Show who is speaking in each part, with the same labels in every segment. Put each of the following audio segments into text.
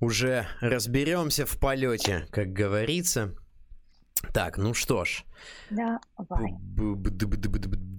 Speaker 1: уже разберемся в полете, как говорится. Так, ну что ж.
Speaker 2: Давай.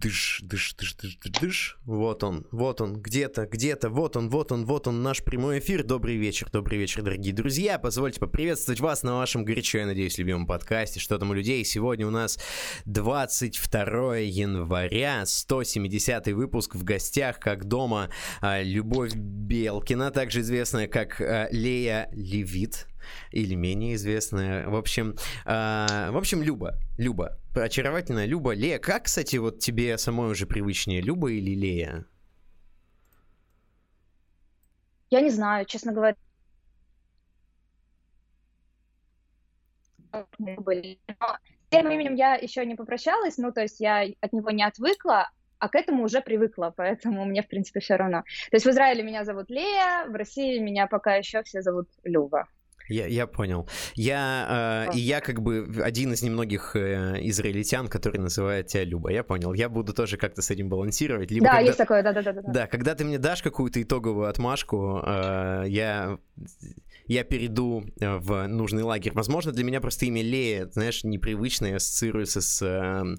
Speaker 1: Дыш, дыш, дыш, дыш, дыш. Вот он, вот он, где-то, где-то, вот он, вот он, вот он, наш прямой эфир. Добрый вечер, добрый вечер, дорогие друзья. Позвольте поприветствовать вас на вашем горячо, я надеюсь, любимом подкасте «Что там у людей?». Сегодня у нас 22 января, 170 выпуск в гостях, как дома, а, Любовь Белкина, также известная как а, Лея Левит или менее известная. В общем, э, в общем, Люба. Люба. Очаровательная Люба. Лея, как, кстати, вот тебе самой уже привычнее, Люба или Лея?
Speaker 2: Я не знаю, честно говоря. с тем именем я еще не попрощалась, ну, то есть я от него не отвыкла, а к этому уже привыкла, поэтому мне, в принципе, все равно. То есть в Израиле меня зовут Лея, в России меня пока еще все зовут Люба.
Speaker 1: Я, я понял. Я, э, и я как бы один из немногих э, израильтян, который называет тебя Люба. Я понял. Я буду тоже как-то с этим балансировать.
Speaker 2: Либо да, когда... есть такое, да-да-да.
Speaker 1: Да, когда ты мне дашь какую-то итоговую отмашку, э, я я перейду э, в нужный лагерь. Возможно, для меня просто имя Лея, знаешь, непривычное, ассоциируется с, э,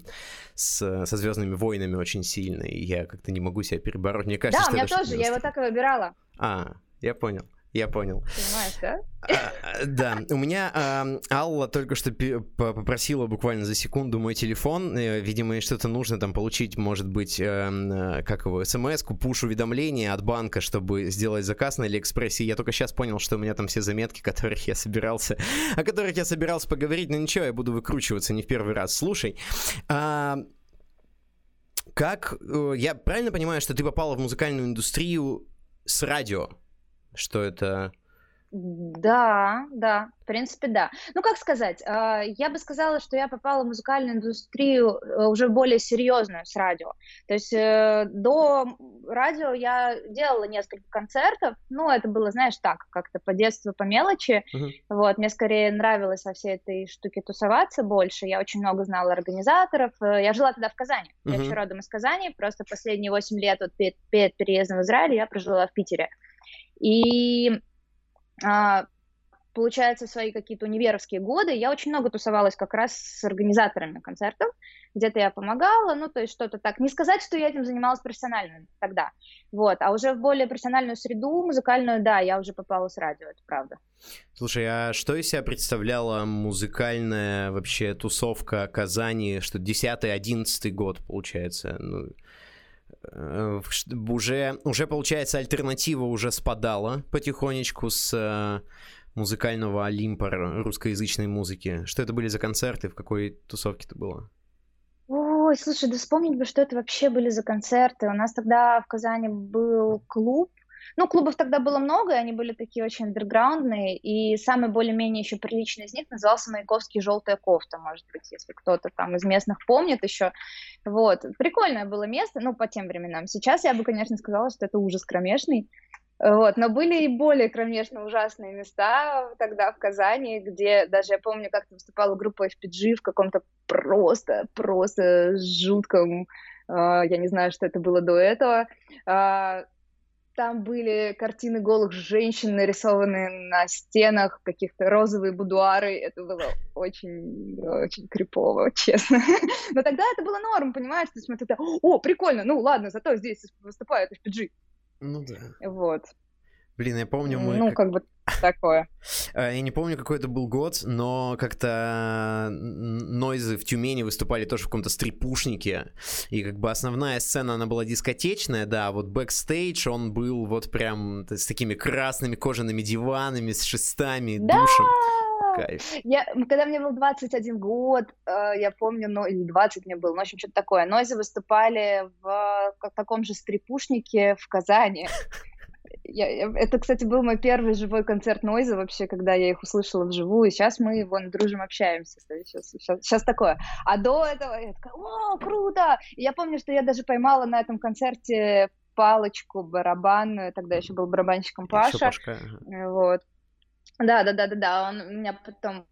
Speaker 1: с, со Звездными войнами очень сильно, и я как-то не могу себя перебороть. Мне кажется,
Speaker 2: да, у меня тоже, я его так и выбирала.
Speaker 1: А, я понял. Я понял.
Speaker 2: Понимаешь, да?
Speaker 1: А, да, у меня а, Алла только что попросила буквально за секунду мой телефон. Э, видимо, что-то нужно там получить, может быть, э, как его, смс-ку, пуш-уведомление от банка, чтобы сделать заказ на Алиэкспрессе. Я только сейчас понял, что у меня там все заметки, которых я собирался, о которых я собирался поговорить, но ничего, я буду выкручиваться не в первый раз. Слушай, а, как, э, я правильно понимаю, что ты попала в музыкальную индустрию с радио? Что это
Speaker 2: да, да, в принципе, да. Ну, как сказать, а, я бы сказала, что я попала в музыкальную индустрию э, уже более серьезную с радио. То есть э, до радио я делала несколько концертов, ну, это было, знаешь, так, как-то по детству, по мелочи. Uh-huh. Вот, мне скорее нравилось во всей этой штуке тусоваться больше. Я очень много знала организаторов. Э, я жила тогда в Казани. Uh-huh. Я еще родом из Казани, просто последние 8 лет вот перед, перед переездом в Израиль я прожила в Питере. И а, получается, свои какие-то универовские годы я очень много тусовалась как раз с организаторами концертов, где-то я помогала, ну, то есть что-то так. Не сказать, что я этим занималась профессионально тогда, вот, а уже в более профессиональную среду музыкальную, да, я уже попала с радио, это правда.
Speaker 1: Слушай, а что из себя представляла музыкальная вообще тусовка Казани, что 10-11 год, получается, ну, уже, уже получается, альтернатива уже спадала потихонечку с э, музыкального Олимпа русскоязычной музыки. Что это были за концерты, в какой тусовке это было?
Speaker 2: Ой, слушай, да вспомнить бы, что это вообще были за концерты. У нас тогда в Казани был клуб, ну, клубов тогда было много, и они были такие очень андерграундные, и самый более-менее еще приличный из них назывался Маяковский «Желтая кофта», может быть, если кто-то там из местных помнит еще. Вот, прикольное было место, ну, по тем временам. Сейчас я бы, конечно, сказала, что это ужас кромешный, вот, но были и более кромешно ужасные места тогда в Казани, где даже я помню, как-то выступала группа FPG в каком-то просто, просто жутком, э, я не знаю, что это было до этого, э, там были картины голых женщин, нарисованные на стенах, каких-то розовые будуары. Это было очень, очень крипово, честно. Но тогда это было норм, понимаешь? То есть мы тогда, о, прикольно, ну ладно, зато здесь выступают FPG.
Speaker 1: Ну да.
Speaker 2: Вот.
Speaker 1: Блин, я помню, мы...
Speaker 2: Ну, как бы такое.
Speaker 1: А, я не помню, какой это был год, но как-то Нойзы в Тюмени выступали тоже в каком-то стрипушнике, и как бы основная сцена, она была дискотечная, да, вот бэкстейдж, он был вот прям с такими красными кожаными диванами, с шестами, да! душем.
Speaker 2: Кайф. Я, когда мне был 21 год, э, я помню, ну, или 20 мне было, ну, в общем, что-то такое. Нойзы выступали в, в таком же стрипушнике в Казани. Я, это, кстати, был мой первый живой концерт Нойза вообще, когда я их услышала вживую. Сейчас мы, вон, дружим, общаемся. Сейчас, сейчас, сейчас такое. А до этого я такая, о, круто! И я помню, что я даже поймала на этом концерте палочку барабанную, тогда еще был барабанщиком Паша. Пашка. Вот. Да, да, да, да, да. Он меня потом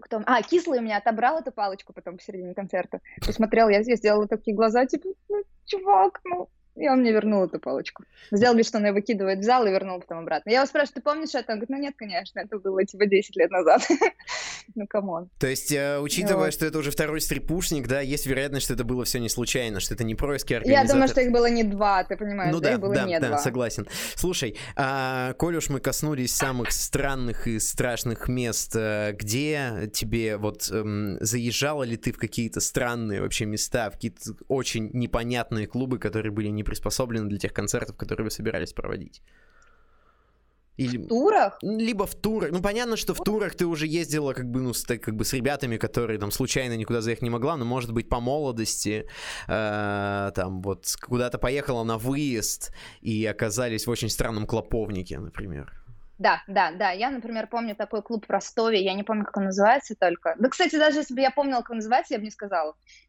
Speaker 2: кто... А, кислый у меня отобрал эту палочку потом посередине концерта. Посмотрел, я здесь сделала такие глаза, типа, ну, чувак, ну, И он мне вернул эту палочку. Сделал вид, что он ее выкидывает в зал и вернул потом обратно. Я его спрашиваю, ты помнишь это? Он говорит, ну нет, конечно, это было типа 10 лет назад. ну, come on.
Speaker 1: То есть, э, учитывая, вот. что это уже второй стрипушник, да, есть вероятность, что это было все не случайно, что это не происки
Speaker 2: организатора. Я думаю, что их было не два, ты понимаешь, ну, да, их было
Speaker 1: да,
Speaker 2: не
Speaker 1: да,
Speaker 2: два.
Speaker 1: согласен. Слушай, а, коль уж мы коснулись самых странных и страшных мест, э, где тебе вот эм, заезжала ли ты в какие-то странные вообще места, в какие-то очень непонятные клубы, которые были не приспособлены для тех концертов, которые вы собирались проводить?
Speaker 2: Или... В турах?
Speaker 1: Либо в турах. Ну, понятно, что в турах ты уже ездила как бы, ну, с, как бы с ребятами, которые там случайно никуда заехать не могла, но, может быть, по молодости э, там вот куда-то поехала на выезд и оказались в очень странном клоповнике, например.
Speaker 2: Да, да, да. Я, например, помню такой клуб в Ростове, я не помню, как он называется только. Да, кстати, даже если бы я помнила, как он называется, я бы не сказала.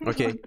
Speaker 1: Окей. Okay.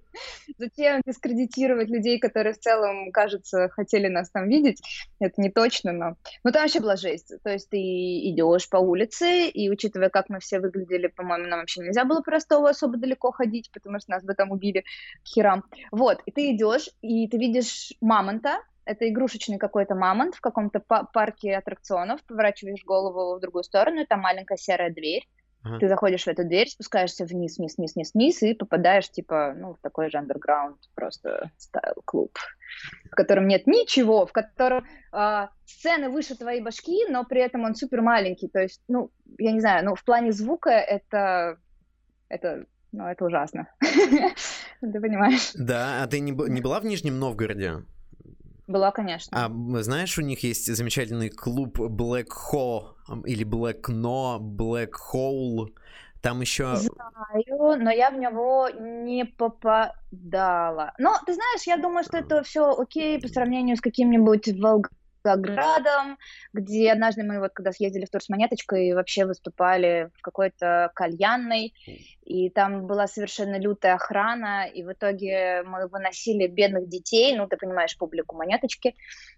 Speaker 2: Зачем дискредитировать людей, которые в целом, кажется, хотели нас там видеть? Это не точно, но... Ну, там вообще была жесть. То есть ты идешь по улице, и учитывая, как мы все выглядели, по-моему, нам вообще нельзя было по Ростову особо далеко ходить, потому что нас бы там убили к херам. Вот, и ты идешь, и ты видишь мамонта, это игрушечный какой-то мамонт в каком-то парке аттракционов, поворачиваешь голову в другую сторону, и там маленькая серая дверь. Ага. Ты заходишь в эту дверь, спускаешься вниз, вниз, вниз, вниз, вниз, и попадаешь, типа, ну, в такой же андерграунд, просто стайл-клуб, в котором нет ничего, в котором э, сцены выше твоей башки, но при этом он супер маленький. То есть, ну, я не знаю, ну, в плане звука это, это ну, это ужасно. Ты понимаешь?
Speaker 1: Да, а ты не, не была в Нижнем Новгороде?
Speaker 2: Была, конечно.
Speaker 1: А знаешь, у них есть замечательный клуб Black Hole или Black No, Black Hole. Там еще...
Speaker 2: Знаю, но я в него не попадала. Но, ты знаешь, я думаю, что это все окей по сравнению с каким-нибудь Волг... Волгоградом, где однажды мы вот когда съездили в тур с монеточкой, вообще выступали в какой-то кальянной, и там была совершенно лютая охрана, и в итоге мы выносили бедных детей, ну, ты понимаешь, публику монеточки,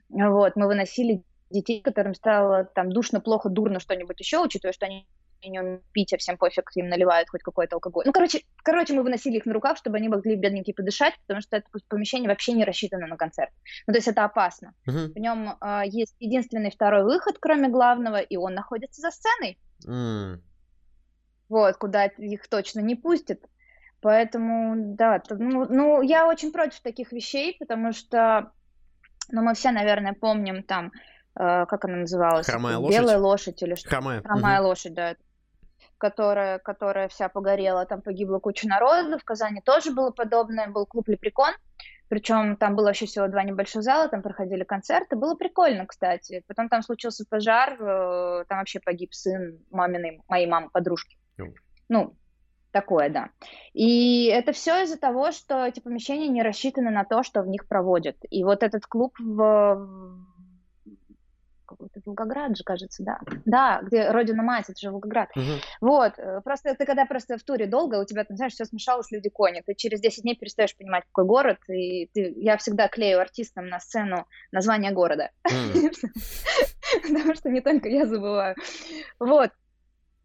Speaker 2: вот, мы выносили детей, которым стало там душно, плохо, дурно, что-нибудь еще, учитывая, что они не умеют пить, а всем пофиг, им наливают хоть какой-то алкоголь. Ну, короче, короче, мы выносили их на руках, чтобы они могли бедненькие подышать, потому что это помещение вообще не рассчитано на концерт. Ну, то есть это опасно. Uh-huh. В нем э, есть единственный второй выход, кроме главного, и он находится за сценой.
Speaker 1: Uh-huh.
Speaker 2: Вот, куда их точно не пустят. Поэтому, да, ну, ну, я очень против таких вещей, потому что, ну, мы все, наверное, помним там, э, как она называлась?
Speaker 1: Хромая лошадь?
Speaker 2: Белая лошадь или что?
Speaker 1: Хромая.
Speaker 2: Хромая угу. лошадь, да которая, которая вся погорела, там погибла куча народу, в Казани тоже было подобное, был клуб Лепрекон, причем там было вообще всего два небольших зала, там проходили концерты, было прикольно, кстати. Потом там случился пожар, э, там вообще погиб сын маминой, моей мамы, подружки. Mm. Ну, такое, да. И это все из-за того, что эти помещения не рассчитаны на то, что в них проводят. И вот этот клуб в, какой-то Волгоград же, кажется, да. Да, где родина мать, это же Волгоград.
Speaker 1: Угу.
Speaker 2: Вот, э, просто ты когда просто в туре долго, у тебя там, знаешь, все смешалось, люди кони, ты через 10 дней перестаешь понимать, какой город, и ты, я всегда клею артистам на сцену название города. Потому что не только я забываю. Вот,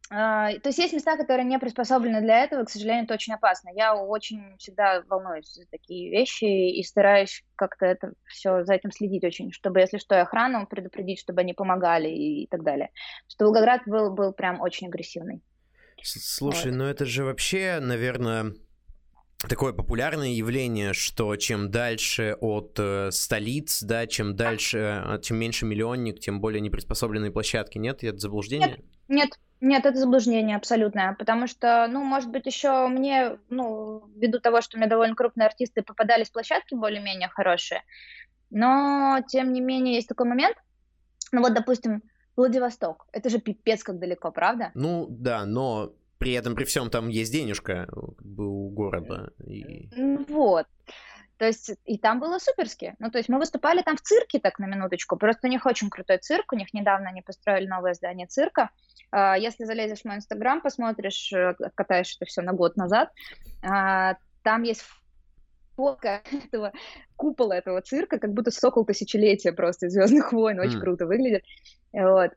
Speaker 2: то есть есть места, которые не приспособлены для этого, к сожалению, это очень опасно. Я очень всегда волнуюсь за такие вещи и стараюсь как-то это все за этим следить очень, чтобы, если что, охрану предупредить, чтобы они помогали и так далее. Что Волгоград был, был прям очень агрессивный.
Speaker 1: Слушай, вот. ну это же вообще, наверное, такое популярное явление, что чем дальше от э, столиц, да, чем дальше, э, чем меньше миллионник, тем более неприспособленные площадки. Нет, это заблуждение?
Speaker 2: Нет, нет, нет, это заблуждение абсолютное, потому что, ну, может быть, еще мне, ну, ввиду того, что у меня довольно крупные артисты попадались площадки более-менее хорошие, но, тем не менее, есть такой момент, ну, вот, допустим, Владивосток, это же пипец как далеко, правда?
Speaker 1: Ну, да, но при этом, при всем там есть денежка как бы, у города. И...
Speaker 2: Вот. То есть и там было суперски. Ну, то есть мы выступали там в цирке, так на минуточку. Просто у них очень крутой цирк. У них недавно они построили новое здание цирка. А, если залезешь в мой инстаграм, посмотришь, э, катаешь это все на год назад, а, там есть фотка этого купола этого цирка, как будто сокол тысячелетия просто Звездных войн, очень mm. круто выглядит. Вот.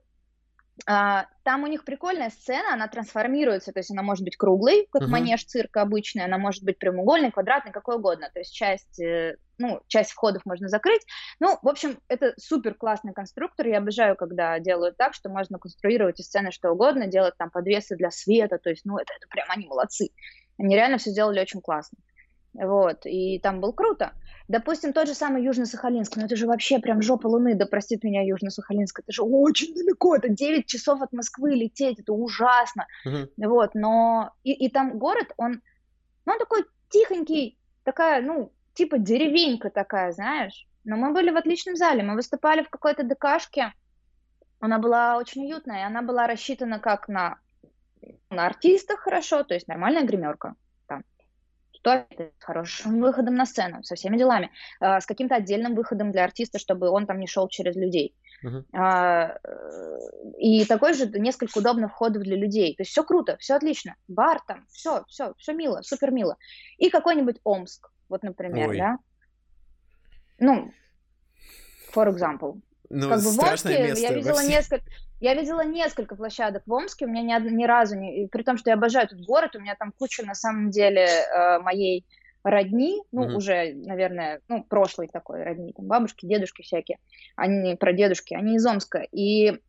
Speaker 2: А, там у них прикольная сцена, она трансформируется, то есть она может быть круглой, как uh-huh. манеж цирка обычный, она может быть прямоугольной, квадратной, какой угодно. То есть часть э, ну, часть входов можно закрыть. Ну, в общем, это супер классный конструктор. Я обожаю, когда делают так, что можно конструировать из сцены что угодно, делать там подвесы для света. То есть, ну, это, это прям они молодцы. Они реально все сделали очень классно. Вот, и там было круто. Допустим, тот же самый Южно-Сахалинск, ну это же вообще прям жопа Луны, да простит меня Южно-Сахалинск, это же очень далеко, это 9 часов от Москвы лететь, это ужасно. Uh-huh. Вот, но и, и там город, он, ну, он такой тихонький, такая, ну, типа деревенька такая, знаешь. Но мы были в отличном зале, мы выступали в какой-то ДКшке, она была очень уютная, и она была рассчитана как на, на артистах хорошо, то есть нормальная гримерка что с хорошим выходом на сцену, со всеми делами, э, с каким-то отдельным выходом для артиста, чтобы он там не шел через людей. Uh-huh. И такой же несколько удобных входов для людей. То есть все круто, все отлично. Бар там, все, все, все мило, супер мило. И какой-нибудь Омск, вот, например, Ой. да. Ну, for example.
Speaker 1: Ну, как бы в Омске место
Speaker 2: я видела несколько, я видела несколько площадок в Омске, у меня ни, ни разу не, при том, что я обожаю этот город, у меня там куча на самом деле э, моей родни, ну, mm-hmm. уже, наверное, ну, прошлой такой родни, там, бабушки, дедушки всякие, они, про дедушки, они из Омска, и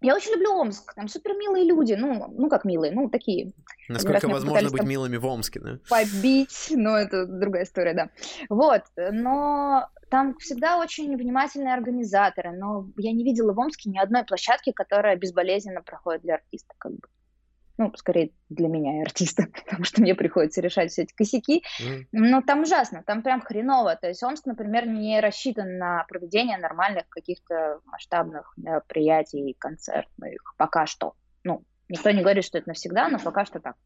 Speaker 2: я очень люблю Омск, там супер милые люди, ну, ну как милые, ну такие.
Speaker 1: Насколько возможно быть милыми в Омске, да?
Speaker 2: Побить, но это другая история, да. Вот, но там всегда очень внимательные организаторы, но я не видела в Омске ни одной площадки, которая безболезненно проходит для артиста, как бы ну, скорее для меня и артиста, потому что мне приходится решать все эти косяки. Mm. Но там ужасно, там прям хреново. То есть Омск, например, не рассчитан на проведение нормальных каких-то масштабных мероприятий, концертных, пока что. Ну, никто не говорит, что это навсегда, но пока что так.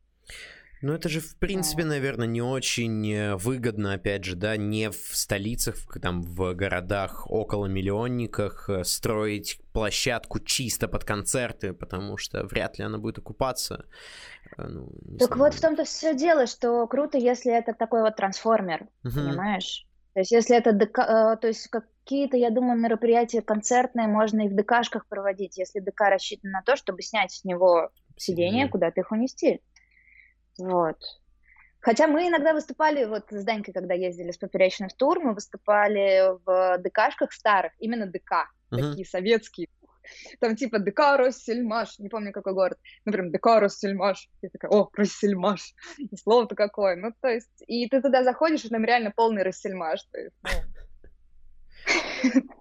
Speaker 1: Ну, это же, в принципе, наверное, не очень э, выгодно, опять же, да, не в столицах, там, в городах около миллионниках э, строить площадку чисто под концерты, потому что вряд ли она будет окупаться.
Speaker 2: Э, ну, так знаю. вот в том-то все дело, что круто, если это такой вот трансформер, угу. понимаешь? То есть если это ДК, то есть какие-то, я думаю, мероприятия концертные можно и в ДКшках проводить, если ДК рассчитан на то, чтобы снять с него сиденье, куда-то их унести. Вот. Хотя мы иногда выступали, вот с Данькой, когда ездили с поперечным в тур, мы выступали в ДКшках старых, именно ДК, uh-huh. такие советские. Там типа ДК Россельмаш, не помню какой город, ну прям ДК Россельмаш. Я такая, о, Россельмаш, и слово-то какое. Ну то есть, и ты туда заходишь, и там реально полный Россельмаш. То есть, ну,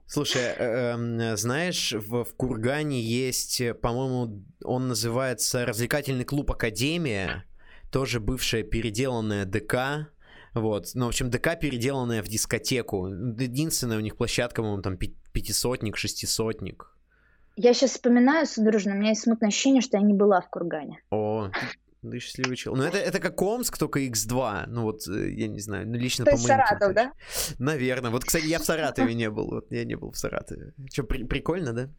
Speaker 1: Слушай, э, эм, знаешь, в, в Кургане есть, по-моему, он называется развлекательный клуб Академия тоже бывшая переделанная ДК, вот, ну, в общем, ДК переделанная в дискотеку. Единственная у них площадка, по-моему, там пятисотник, шестисотник.
Speaker 2: Я сейчас вспоминаю судорожно, у меня есть смутное ощущение, что я не была в Кургане.
Speaker 1: О, ты счастливый чел. Ну, это, это как Омск, только X2. Ну, вот, э, я не знаю, ну, лично
Speaker 2: То по есть Саратов, да?
Speaker 1: Наверное. Вот, кстати, я в Саратове не был. Вот, я не был в Саратове. Что, при- прикольно, да?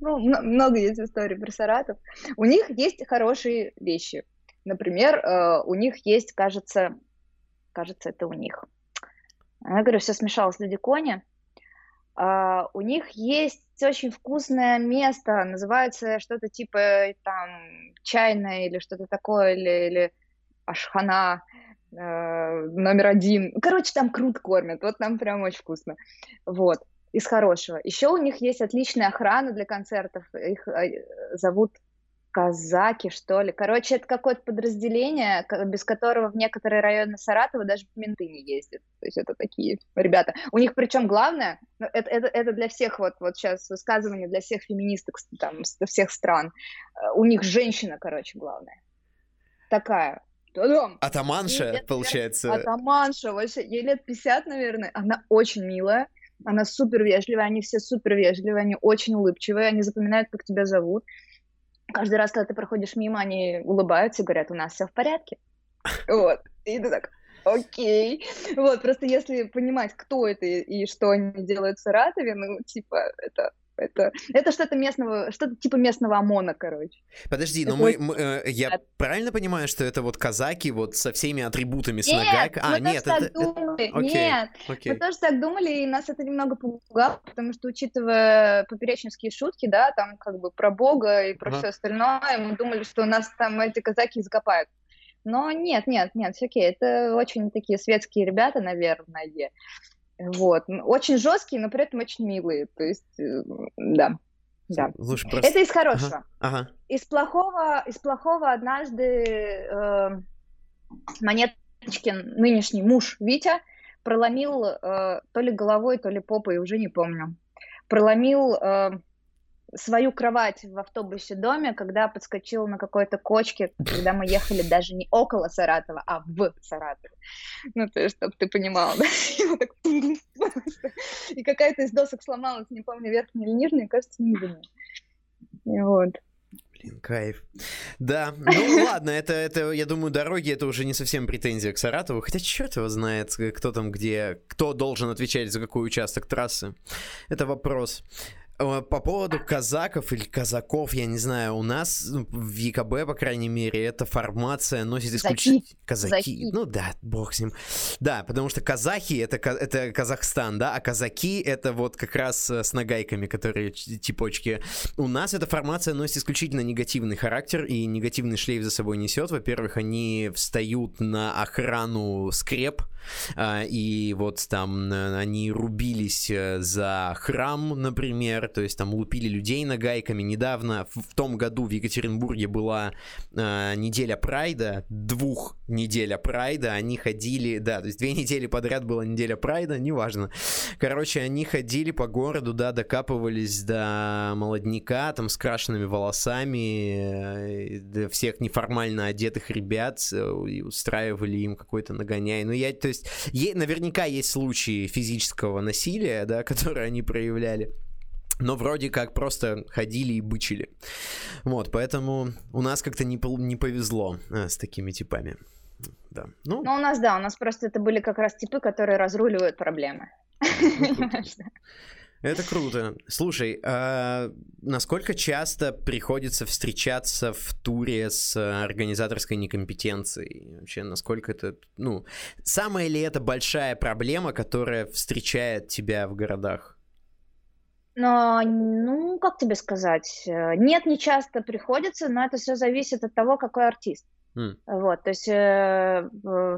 Speaker 2: Ну, много есть историй про Саратов. У них есть хорошие вещи. Например, э, у них есть, кажется, кажется, это у них. Я говорю, все смешалось люди кони. А, у них есть очень вкусное место, называется что-то типа там чайное или что-то такое, или, или ашхана э, номер один. Короче, там круто кормят, вот там прям очень вкусно. Вот из хорошего. Еще у них есть отличная охрана для концертов. Их э, зовут казаки, что ли. Короче, это какое-то подразделение, без которого в некоторые районы Саратова даже менты не ездят. То есть это такие ребята. У них причем главное, ну, это, это, это для всех вот, вот сейчас высказывание для всех феминисток там, всех стран. Э, у них женщина, короче, главная. Такая.
Speaker 1: Та-дам! Атаманша, лет, получается.
Speaker 2: Атаманша, вообще, ей лет 50, наверное. Она очень милая она супер вежливая, они все супер вежливые, они очень улыбчивые, они запоминают, как тебя зовут. Каждый раз, когда ты проходишь мимо, они улыбаются и говорят, у нас все в порядке. Вот. И ты так, окей. Вот, просто если понимать, кто это и что они делают в Саратове, ну, типа, это это, это что-то местного, что-то типа местного ОМОНа, короче.
Speaker 1: Подожди, но мы, мы э, я правильно понимаю, что это вот казаки вот со всеми атрибутами с ногой?
Speaker 2: А, нет, это, так думали. Это... Окей, нет, окей. мы тоже так думали, и нас это немного пугало, потому что, учитывая поперечнические шутки, да, там как бы про Бога и про ага. все остальное, мы думали, что у нас там эти казаки закопают. Но нет, нет, нет, все окей. Это очень такие светские ребята, наверное. Вот. Очень жесткие, но при этом очень милые. То есть, э, да. Да. Лучше просто... Это из хорошего. Ага, ага. Из плохого, из плохого однажды э, Монеточкин, нынешний муж Витя, проломил э, то ли головой, то ли попой, уже не помню. Проломил э, свою кровать в автобусе доме, когда подскочил на какой-то кочке, когда мы ехали даже не около Саратова, а в Саратове. Ну, то есть, чтобы ты понимал, да? И какая-то из досок сломалась, не помню, верхняя или нижняя, кажется, нижняя. Вот.
Speaker 1: Блин, кайф. Да, ну ладно, это, это, я думаю, дороги это уже не совсем претензия к Саратову, хотя черт его знает, кто там где, кто должен отвечать за какой участок трассы. Это вопрос. Э, по поводу казаков или казаков, я не знаю, у нас ну, в ЕКБ, по крайней мере, эта формация носит исключительно... Казаки. казаки. Ну да, бог с ним. Да, потому что казахи это, это Казахстан, да, а казаки это вот как раз э, с нагайками, которые типочки. У нас эта формация носит исключительно негативный характер и негативный шлейф за собой несет. Во-первых, они встают на охрану скреп, и вот там э, они рубились за храм, например, то есть там лупили людей нагайками. Недавно, в, том году в Екатеринбурге была э, неделя прайда, двух неделя прайда, они ходили, да, то есть две недели подряд была неделя прайда, неважно. Короче, они ходили по городу, да, докапывались до молодняка, там, с крашенными волосами, э, всех неформально одетых ребят, э, и устраивали им какой-то нагоняй. Ну, я, то есть, е- наверняка есть случаи физического насилия, да, которые они проявляли но вроде как просто ходили и бычили. Вот, поэтому у нас как-то не, не повезло а, с такими типами. Да.
Speaker 2: Ну, ну, у нас, да, у нас просто это были как раз типы, которые разруливают проблемы.
Speaker 1: Это круто. Слушай, а насколько часто приходится встречаться в туре с организаторской некомпетенцией? Вообще, насколько это, ну, самая ли это большая проблема, которая встречает тебя в городах?
Speaker 2: Но, ну, как тебе сказать, э, нет, не часто приходится, но это все зависит от того, какой артист. Mm. Вот, то есть э,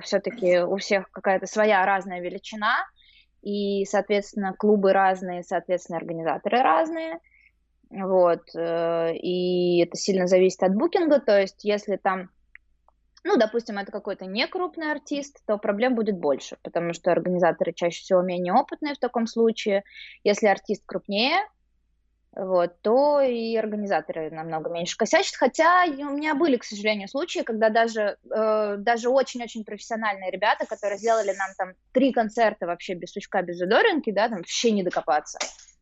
Speaker 2: все-таки у всех какая-то своя разная величина, и, соответственно, клубы разные, соответственно, организаторы разные. Вот, э, и это сильно зависит от букинга, то есть если там ну, допустим, это какой-то некрупный артист, то проблем будет больше, потому что организаторы чаще всего менее опытные в таком случае. Если артист крупнее, вот, то и организаторы намного меньше косячат. Хотя у меня были, к сожалению, случаи, когда даже, э, даже очень-очень профессиональные ребята, которые сделали нам там три концерта вообще без сучка, без задоринки, да, там вообще не докопаться,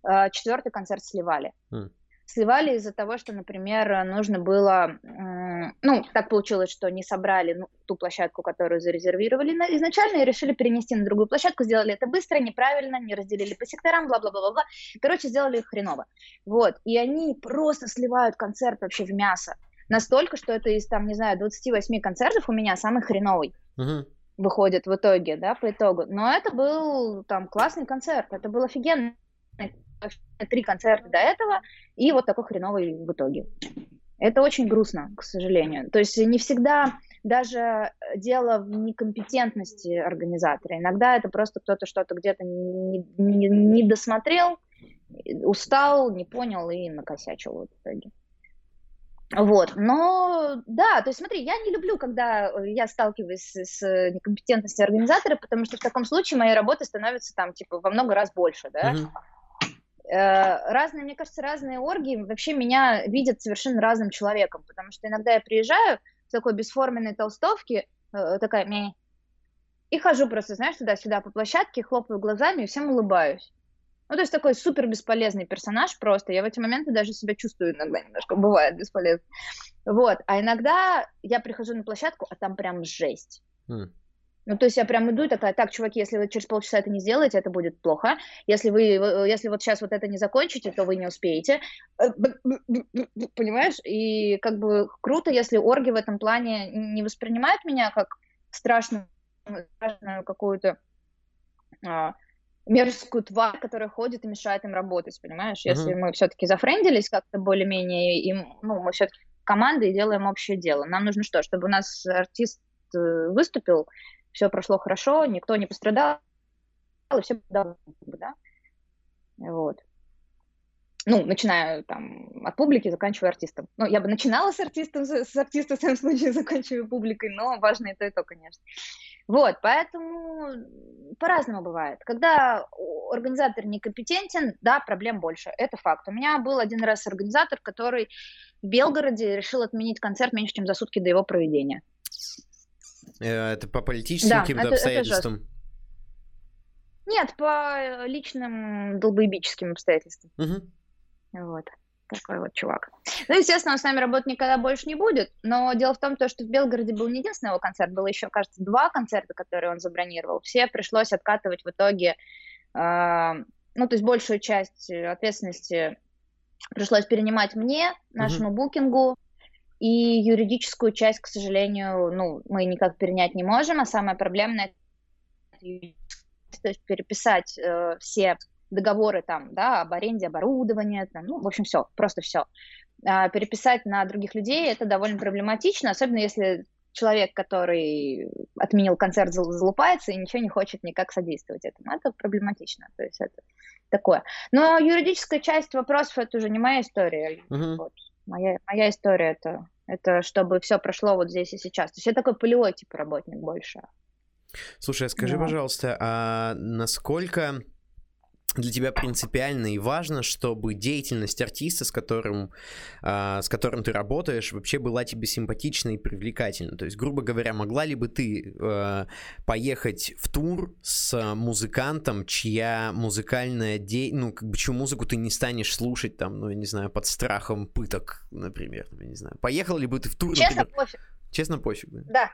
Speaker 2: э, четвертый концерт сливали. Mm сливали из-за того, что, например, нужно было, ну, так получилось, что не собрали ну, ту площадку, которую зарезервировали изначально, и решили перенести на другую площадку, сделали это быстро, неправильно, не разделили по секторам, бла-бла-бла-бла, короче, сделали их хреново, вот, и они просто сливают концерт вообще в мясо, настолько, что это из, там, не знаю, 28 концертов у меня самый хреновый. Uh-huh выходит в итоге, да, по итогу. Но это был там классный концерт, это был офигенный три концерта до этого, и вот такой хреновый в итоге. Это очень грустно, к сожалению. То есть не всегда даже дело в некомпетентности организатора. Иногда это просто кто-то что-то где-то не, не, не досмотрел, устал, не понял и накосячил в итоге. Вот, но да, то есть смотри, я не люблю, когда я сталкиваюсь с, с некомпетентностью организатора, потому что в таком случае моей работы становится там типа во много раз больше, да. Mm-hmm. Э, разные, мне кажется, разные оргии вообще меня видят совершенно разным человеком, потому что иногда я приезжаю в такой бесформенной толстовке, э, такая, мне и хожу просто, знаешь, туда-сюда по площадке, хлопаю глазами и всем улыбаюсь. Ну, то есть такой супер бесполезный персонаж просто. Я в эти моменты даже себя чувствую иногда немножко, бывает бесполезно. Вот. А иногда я прихожу на площадку, а там прям жесть. Mm. Ну, то есть я прям иду и такая, так, чуваки, если вы через полчаса это не сделаете, это будет плохо. Если вы, если вот сейчас вот это не закончите, то вы не успеете. Э, понимаешь? И как бы круто, если орги в этом плане не воспринимают меня как страшную, страшную какую-то а, мерзкую тварь, которая ходит и мешает им работать, понимаешь? Если uh-huh. мы все-таки зафрендились как-то более-менее, и ну, мы все-таки команда и делаем общее дело. Нам нужно что? Чтобы у нас артист э, выступил, все прошло хорошо, никто не пострадал, и все довольны, да. Вот. Ну, начиная там от публики, заканчивая артистом. Ну, я бы начинала с артистом, с артиста в своем случае заканчивая публикой, но важно это и то, конечно. Вот, поэтому по-разному бывает. Когда организатор некомпетентен, да, проблем больше, это факт. У меня был один раз организатор, который в Белгороде решил отменить концерт меньше, чем за сутки до его проведения.
Speaker 1: Э, это по политическим да, каким-то это, обстоятельствам? Это
Speaker 2: Нет, по личным долбоебическим обстоятельствам.
Speaker 1: Угу.
Speaker 2: Вот такой вот чувак. Ну, естественно, он с нами работать никогда больше не будет, но дело в том, то, что в Белгороде был не единственный его концерт, было еще, кажется, два концерта, которые он забронировал. Все пришлось откатывать в итоге, э, ну, то есть большую часть ответственности пришлось перенимать мне, нашему mm-hmm. букингу, и юридическую часть, к сожалению, ну, мы никак перенять не можем, а самое проблемное то есть переписать э, все договоры там, да, об аренде оборудования, там, ну, в общем, все, просто все. А переписать на других людей это довольно проблематично, особенно если человек, который отменил концерт, залупается и ничего не хочет никак содействовать этому. Это проблематично, то есть это такое. Но юридическая часть вопросов это уже не моя история.
Speaker 1: Uh-huh.
Speaker 2: Вот. Моя, моя история это, это чтобы все прошло вот здесь и сейчас. То есть я такой полевой типа работник больше.
Speaker 1: Слушай, а скажи, да. пожалуйста, а насколько для тебя принципиально и важно, чтобы деятельность артиста, с которым, э, с которым ты работаешь, вообще была тебе симпатична и привлекательна. То есть, грубо говоря, могла ли бы ты э, поехать в тур с музыкантом, чья музыкальная де... ну, как бы, чью музыку ты не станешь слушать, там, ну, я не знаю, под страхом пыток, например, я не знаю. Поехал ли бы ты в тур,
Speaker 2: Честно, например... пофиг.
Speaker 1: Честно, пофиг, да?
Speaker 2: Да,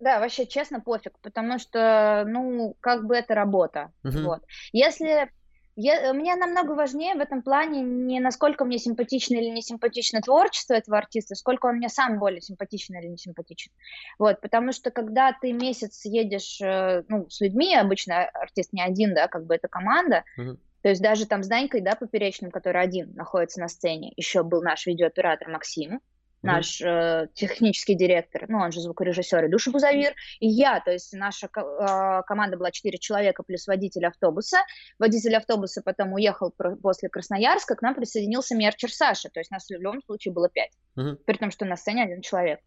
Speaker 2: да, вообще, честно, пофиг, потому что, ну, как бы это работа. Uh-huh. Вот. Если я, мне намного важнее в этом плане не насколько мне симпатично или не симпатично творчество этого артиста, сколько он мне сам более симпатичен или не симпатичен. Вот, потому что когда ты месяц едешь э, ну, с людьми, обычно артист не один, да, как бы это команда, uh-huh. то есть даже там с Данькой, да, Поперечным, который один находится на сцене, еще был наш видеооператор Максим, наш э, технический директор, ну, он же звукорежиссер Илюша Бузавир, и я, то есть наша э, команда была 4 человека плюс водитель автобуса. Водитель автобуса потом уехал про- после Красноярска, к нам присоединился мерчер Саша, то есть нас в любом случае было 5,
Speaker 1: uh-huh.
Speaker 2: при том, что на сцене один человек.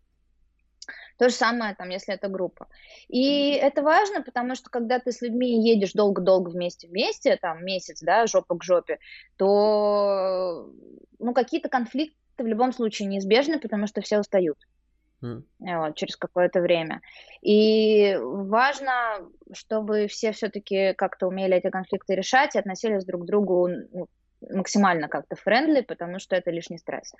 Speaker 2: То же самое, там, если это группа. И это важно, потому что когда ты с людьми едешь долго-долго вместе-вместе, там, месяц, да, жопа к жопе, то, ну, какие-то конфликты в любом случае неизбежны, потому что все устают.
Speaker 1: Mm.
Speaker 2: Вот, через какое-то время. И важно, чтобы все все-таки как-то умели эти конфликты решать и относились друг к другу ну, максимально как-то френдли, потому что это лишний стресс.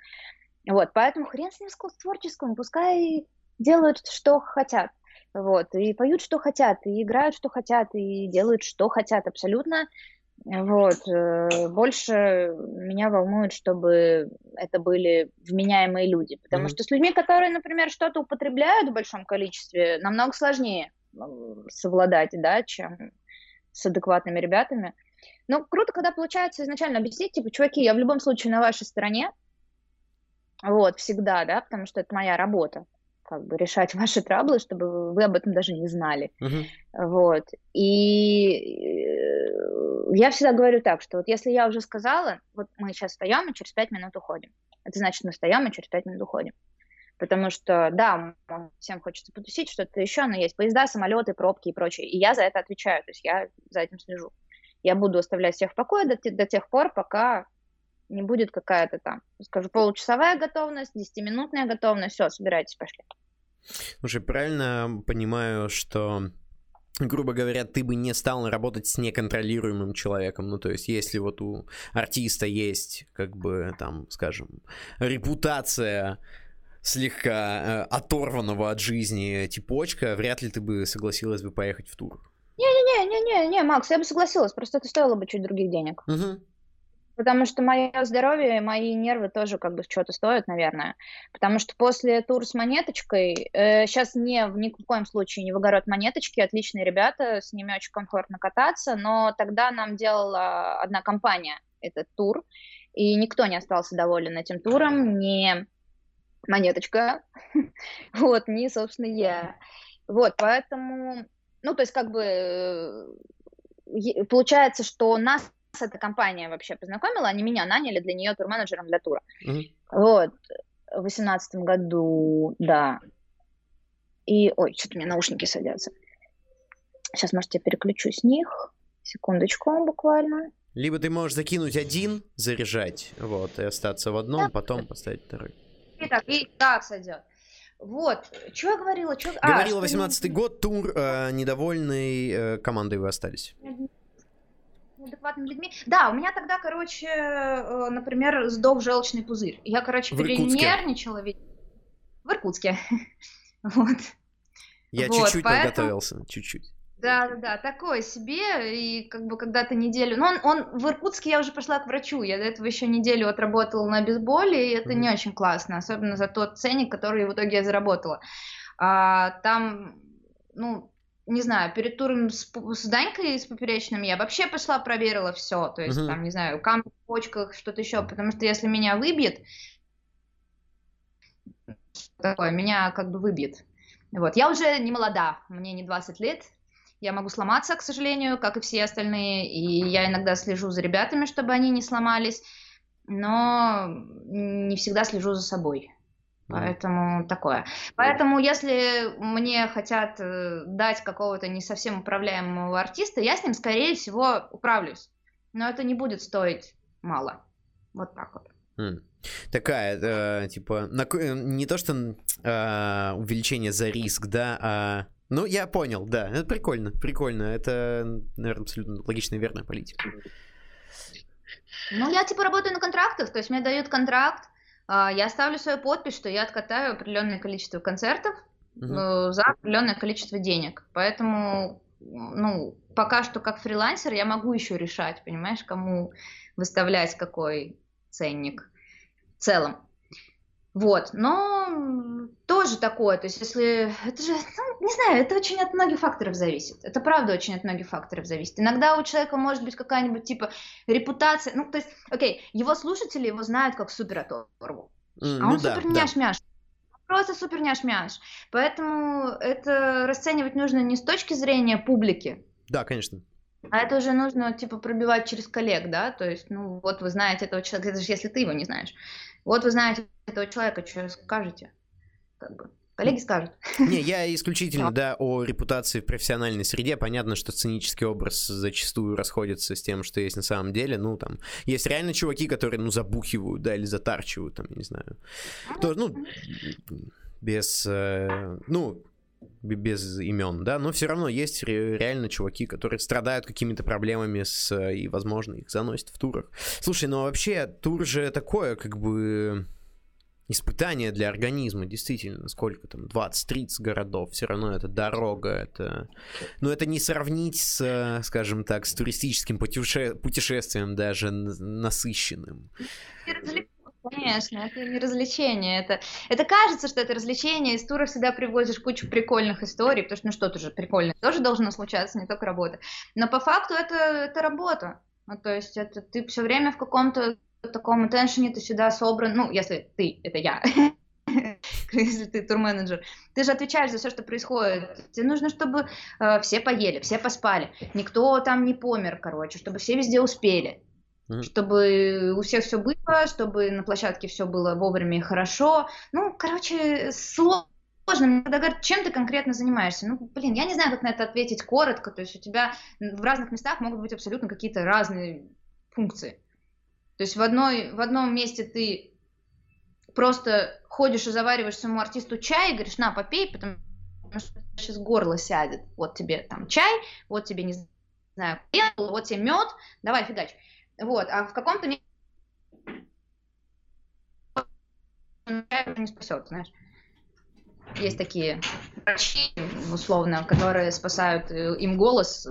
Speaker 2: Вот, поэтому хрен с ним с творческим, пускай делают, что хотят. Вот, и поют, что хотят, и играют, что хотят, и делают, что хотят абсолютно. Вот. Э, больше меня волнует, чтобы это были вменяемые люди. Потому mm-hmm. что с людьми, которые, например, что-то употребляют в большом количестве, намного сложнее совладать, да, чем с адекватными ребятами. Но круто, когда получается изначально объяснить, типа, чуваки, я в любом случае на вашей стороне, вот, всегда, да, потому что это моя работа как бы решать ваши траблы, чтобы вы об этом даже не знали.
Speaker 1: Uh-huh.
Speaker 2: Вот. И э, я всегда говорю так, что вот если я уже сказала, вот мы сейчас встаем и через пять минут уходим. Это значит, мы встаем и через пять минут уходим. Потому что, да, всем хочется потусить, что-то еще, но есть поезда, самолеты, пробки и прочее. И я за это отвечаю, то есть я за этим слежу. Я буду оставлять всех в покое до, до тех пор, пока не будет какая-то там, скажу, получасовая готовность, десятиминутная готовность, все, собирайтесь, пошли.
Speaker 1: Слушай, правильно понимаю, что грубо говоря, ты бы не стал работать с неконтролируемым человеком. Ну, то есть, если вот у артиста есть, как бы, там, скажем, репутация слегка э, оторванного от жизни типочка, вряд ли ты бы согласилась бы поехать в тур.
Speaker 2: Не-не-не-не-не, Макс, я бы согласилась, просто это стоило бы чуть других денег.
Speaker 1: Угу.
Speaker 2: Потому что мое здоровье, мои нервы тоже как бы что-то стоят, наверное. Потому что после тура с монеточкой, э, сейчас не ни в коем случае не в огород монеточки, отличные ребята, с ними очень комфортно кататься, но тогда нам делала одна компания этот тур, и никто не остался доволен этим туром, не монеточка, вот, не, собственно, я. Вот, поэтому, ну, то есть, как бы, э, получается, что нас эта компания вообще познакомила, они меня наняли для нее турменеджером для тура. Mm-hmm. Вот, в восемнадцатом году, да. И, ой, что-то у меня наушники садятся. Сейчас, может, я переключу с них. Секундочку буквально.
Speaker 1: Либо ты можешь закинуть один, заряжать, вот, и остаться в одном, да. потом поставить второй.
Speaker 2: И так, и так сойдет. Вот, что я говорила? Чё...
Speaker 1: Говорила, а, 18-й год, тур, э, недовольный э, командой вы остались.
Speaker 2: Неадекватными людьми. Да, у меня тогда, короче, э, например, сдох желчный пузырь. Я, короче, в перенервничала ведь в Иркутске. вот.
Speaker 1: Я чуть-чуть вот, поэтому... подготовился, чуть-чуть.
Speaker 2: Да, да, да, такое себе, и как бы когда-то неделю, ну он, он в Иркутске я уже пошла к врачу, я до этого еще неделю отработала на бейсболе, и это mm-hmm. не очень классно, особенно за тот ценник, который в итоге я заработала. А, там, ну, не знаю, перед туром с, с Данькой, с поперечным, я вообще пошла, проверила все, то есть mm-hmm. там, не знаю, камни в почках, что-то еще, потому что если меня выбьет, такое, меня как бы выбьет. Вот, я уже не молода, мне не 20 лет, я могу сломаться, к сожалению, как и все остальные, и я иногда слежу за ребятами, чтобы они не сломались, но не всегда слежу за собой. Поэтому такое. Поэтому, если мне хотят э, дать какого-то не совсем управляемого артиста, я с ним, скорее всего, управлюсь. Но это не будет стоить мало. Вот так вот.
Speaker 1: Mm. Такая, э, типа, на, не то что э, увеличение за риск, да, а ну, я понял, да. Это прикольно, прикольно. Это, наверное, абсолютно логичная и верная политика.
Speaker 2: Ну, я типа работаю на контрактах, то есть мне дают контракт, я ставлю свою подпись, что я откатаю определенное количество концертов uh за определенное количество денег. Поэтому, ну, пока что как фрилансер я могу еще решать, понимаешь, кому выставлять какой ценник в целом. Вот, но тоже такое, то есть если, это же, ну, не знаю, это очень от многих факторов зависит, это правда очень от многих факторов зависит. Иногда у человека может быть какая-нибудь типа репутация, ну то есть, окей, его слушатели его знают как супер оторву, mm, а он ну, супер да, няш-мяш. Да. Просто супер няш-мяш. Поэтому это расценивать нужно не с точки зрения публики.
Speaker 1: Да, конечно.
Speaker 2: А это уже нужно, типа, пробивать через коллег, да, то есть, ну, вот вы знаете этого человека, это же если ты его не знаешь. Вот вы знаете этого человека, что скажете? Как бы. Коллеги скажут.
Speaker 1: Не, я исключительно, да, о репутации в профессиональной среде. Понятно, что сценический образ зачастую расходится с тем, что есть на самом деле. Ну, там, есть реально чуваки, которые, ну, забухивают, да, или затарчивают, там, не знаю. То, ну, без, э, ну, без имен, да, но все равно есть реально чуваки, которые страдают какими-то проблемами с, и, возможно, их заносят в турах. Слушай, ну вообще тур же такое, как бы испытание для организма, действительно, сколько там, 20-30 городов, все равно это дорога, это... Но это не сравнить с, скажем так, с туристическим путеше... путешествием даже насыщенным.
Speaker 2: Конечно, это не развлечение. Это, это кажется, что это развлечение. Из тура всегда привозишь кучу прикольных историй, потому что ну что-то же прикольное тоже должно случаться, не только работа. Но по факту это, это работа. Ну, то есть это ты все время в каком-то таком теншене, ты всегда собран, ну, если ты, это я, если ты турменеджер, ты же отвечаешь за все, что происходит. Тебе нужно, чтобы э, все поели, все поспали, никто там не помер, короче, чтобы все везде успели чтобы у всех все было, чтобы на площадке все было вовремя и хорошо. Ну, короче, сложно. Мне когда говорят, чем ты конкретно занимаешься? Ну, блин, я не знаю, как на это ответить коротко. То есть у тебя в разных местах могут быть абсолютно какие-то разные функции. То есть в, одной, в одном месте ты просто ходишь и завариваешь своему артисту чай и говоришь, на, попей, потому что сейчас горло сядет. Вот тебе там чай, вот тебе, не знаю, вот тебе мед, давай фигач. Вот, а в каком-то не спасет, знаешь. Есть такие врачи, условно, которые спасают э, им голос,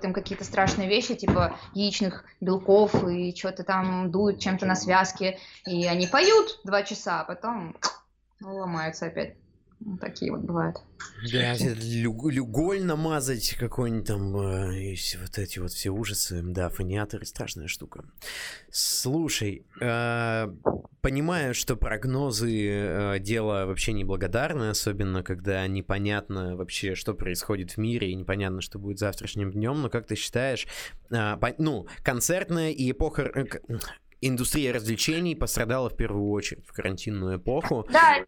Speaker 2: там какие-то страшные вещи, типа яичных белков, и что-то там дуют чем-то на связке, и они поют два часа, а потом ломаются опять. Вот такие вот бывают.
Speaker 1: Да, лю- люголь намазать какой-нибудь там, э, вот эти вот все ужасы. Да, фониаторы страшная штука. Слушай, э, понимаю, что прогнозы э, дело вообще неблагодарное, особенно когда непонятно вообще, что происходит в мире, и непонятно, что будет завтрашним днем, но как ты считаешь, э, по, ну, концертная и эпоха... Э, индустрия развлечений пострадала в первую очередь в карантинную эпоху.
Speaker 2: Да,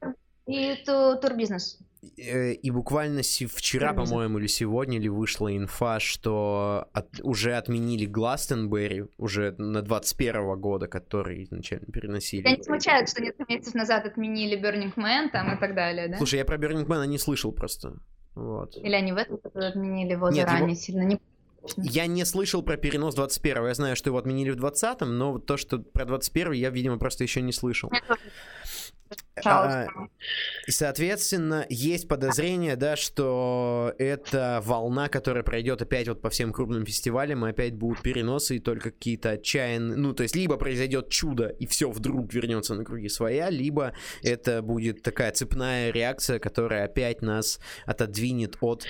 Speaker 2: и ту, турбизнес.
Speaker 1: Э, и буквально вчера, по-моему, или сегодня ли вышла инфа, что от, уже отменили Гластенберри уже на 21 года, который изначально переносили.
Speaker 2: Я не смущает, что несколько месяцев назад отменили Burning Man там и так далее, да?
Speaker 1: Слушай, я про Burning Man не слышал просто. Вот.
Speaker 2: Или они в этом отменили его Нет, заранее его... сильно? Не
Speaker 1: я не слышал про перенос 21 Я знаю, что его отменили в 20-м, но то, что про 21 я, видимо, просто еще не слышал. А, и, соответственно, есть подозрение, да, что это волна, которая пройдет опять вот по всем крупным фестивалям, и опять будут переносы, и только какие-то отчаянные... Ну, то есть, либо произойдет чудо, и все вдруг вернется на круги своя, либо это будет такая цепная реакция, которая опять нас отодвинет от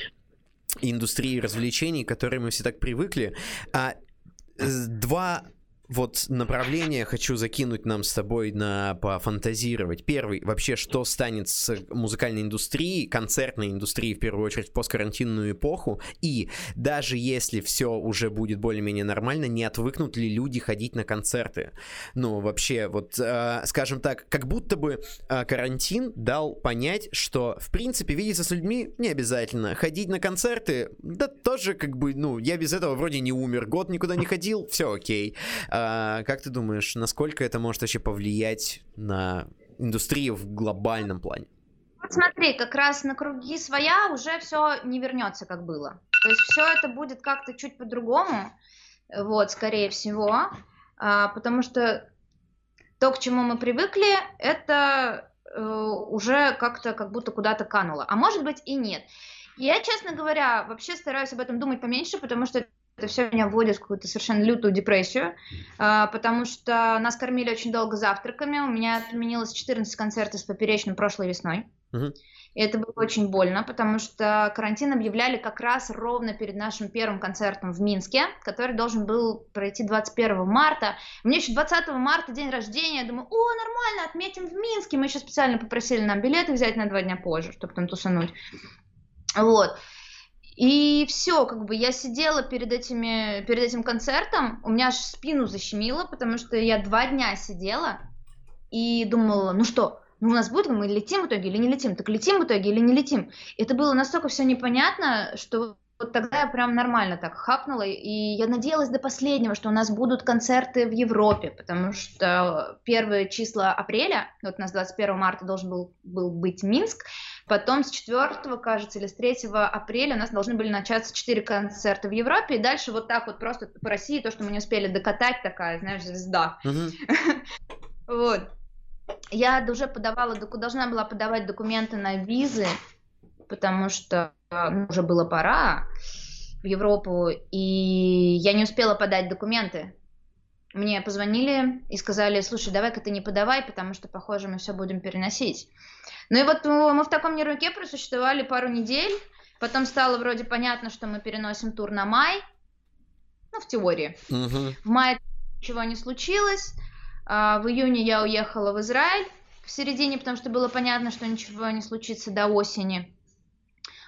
Speaker 1: индустрии развлечений, к которой мы все так привыкли. А два вот направление хочу закинуть нам с тобой на пофантазировать. Первый, вообще, что станет с музыкальной индустрией, концертной индустрией, в первую очередь, в посткарантинную эпоху, и даже если все уже будет более-менее нормально, не отвыкнут ли люди ходить на концерты? Ну, вообще, вот, э, скажем так, как будто бы э, карантин дал понять, что, в принципе, видеться с людьми не обязательно. Ходить на концерты, да тоже, как бы, ну, я без этого вроде не умер, год никуда не ходил, все окей. А, как ты думаешь, насколько это может вообще повлиять на индустрию в глобальном плане?
Speaker 2: Смотри, как раз на круги своя уже все не вернется, как было. То есть все это будет как-то чуть по-другому, вот, скорее всего, а, потому что то, к чему мы привыкли, это э, уже как-то как будто куда-то кануло. А может быть и нет. Я, честно говоря, вообще стараюсь об этом думать поменьше, потому что это все меня вводит в какую-то совершенно лютую депрессию, а, потому что нас кормили очень долго завтраками. У меня отменилось 14 концертов с поперечным прошлой весной. И это было очень больно, потому что карантин объявляли как раз ровно перед нашим первым концертом в Минске, который должен был пройти 21 марта. Мне еще 20 марта день рождения, я думаю, о, нормально, отметим в Минске. Мы еще специально попросили нам билеты взять на два дня позже, чтобы там тусануть. Вот. И все, как бы я сидела перед, этими, перед этим концертом, у меня аж спину защемило, потому что я два дня сидела и думала, ну что, ну у нас будет, мы летим в итоге или не летим, так летим в итоге или не летим. Это было настолько все непонятно, что вот тогда я прям нормально так хапнула, и я надеялась до последнего, что у нас будут концерты в Европе, потому что первые числа апреля, вот у нас 21 марта должен был, был быть Минск, Потом с 4, кажется, или с 3 апреля у нас должны были начаться 4 концерта в Европе, и дальше вот так вот просто по России, то, что мы не успели докатать, такая, знаешь, звезда. Вот. Я уже подавала, должна была подавать документы на визы, потому что ну, уже было пора в Европу, и я не успела подать документы. Мне позвонили и сказали, слушай, давай-ка ты не подавай, потому что, похоже, мы все будем переносить. Ну и вот мы в таком нервике просуществовали пару недель, потом стало вроде понятно, что мы переносим тур на май, ну, в теории. Угу. В мае ничего не случилось, а в июне я уехала в Израиль в середине, потому что было понятно, что ничего не случится до осени.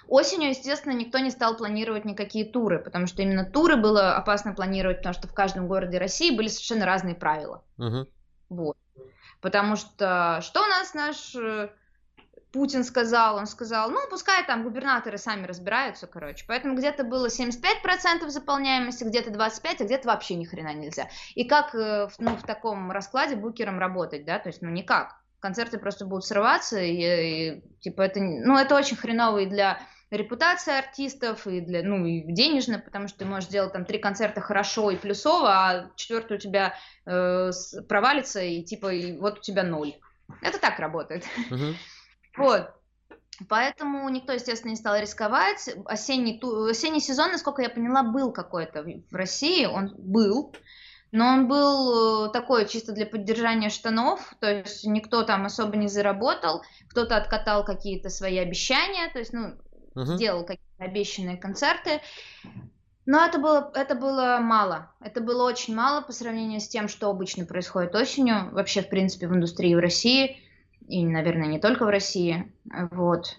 Speaker 2: Осенью, естественно, никто не стал планировать никакие туры, потому что именно туры было опасно планировать, потому что в каждом городе России были совершенно разные правила. Угу. Вот. Потому что что у нас наш э, Путин сказал, он сказал, ну, пускай там губернаторы сами разбираются, короче. Поэтому где-то было 75% заполняемости, где-то 25%, а где-то вообще ни хрена нельзя. И как э, ну, в таком раскладе букером работать, да, то есть, ну, никак. Концерты просто будут срываться, и, и типа это, ну, это очень хреново и для репутации артистов, и для, ну, и денежно, потому что ты можешь сделать там три концерта хорошо и плюсово, а четвертый у тебя э, провалится, и типа, и вот у тебя ноль. Это так работает. Uh-huh. Вот. Поэтому никто, естественно, не стал рисковать. Осенний, осенний сезон, насколько я поняла, был какой-то в России, он был. но он был э, такой чисто для поддержания штанов, то есть никто там особо не заработал, кто-то откатал какие-то свои обещания, то есть, ну, uh-huh. сделал какие-то обещанные концерты, но это было, это было мало. Это было очень мало по сравнению с тем, что обычно происходит осенью, вообще, в принципе, в индустрии в России, и, наверное, не только в России. Вот.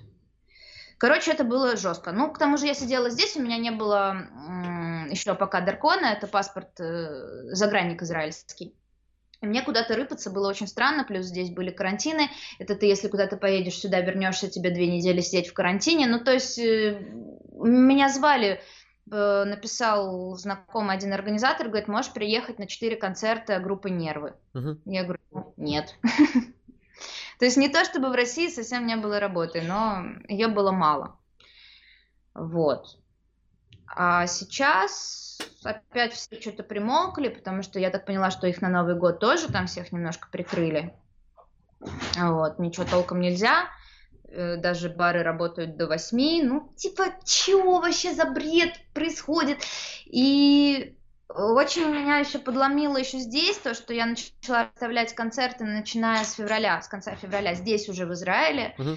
Speaker 2: Короче, это было жестко. Ну, к тому же я сидела здесь, у меня не было еще пока Даркона, это паспорт э, загранник израильский. Мне куда-то рыпаться было очень странно, плюс здесь были карантины. Это ты, если куда-то поедешь сюда, вернешься, тебе две недели сидеть в карантине. Ну, то есть э, меня звали Э, написал знакомый один организатор, говорит, можешь приехать на четыре концерта группы «Нервы». Uh-huh. Я говорю, «Ну, нет. То есть не то, чтобы в России совсем не было работы, но ее было мало. Вот. А сейчас опять все что-то примолкли, потому что я так поняла, что их на Новый год тоже там всех немножко прикрыли. Вот, ничего толком нельзя. Э, даже бары работают до 8, ну, типа, чего вообще за бред происходит? И очень меня еще подломило еще здесь то, что я начала оставлять концерты, начиная с февраля, с конца февраля, здесь уже в Израиле, uh-huh.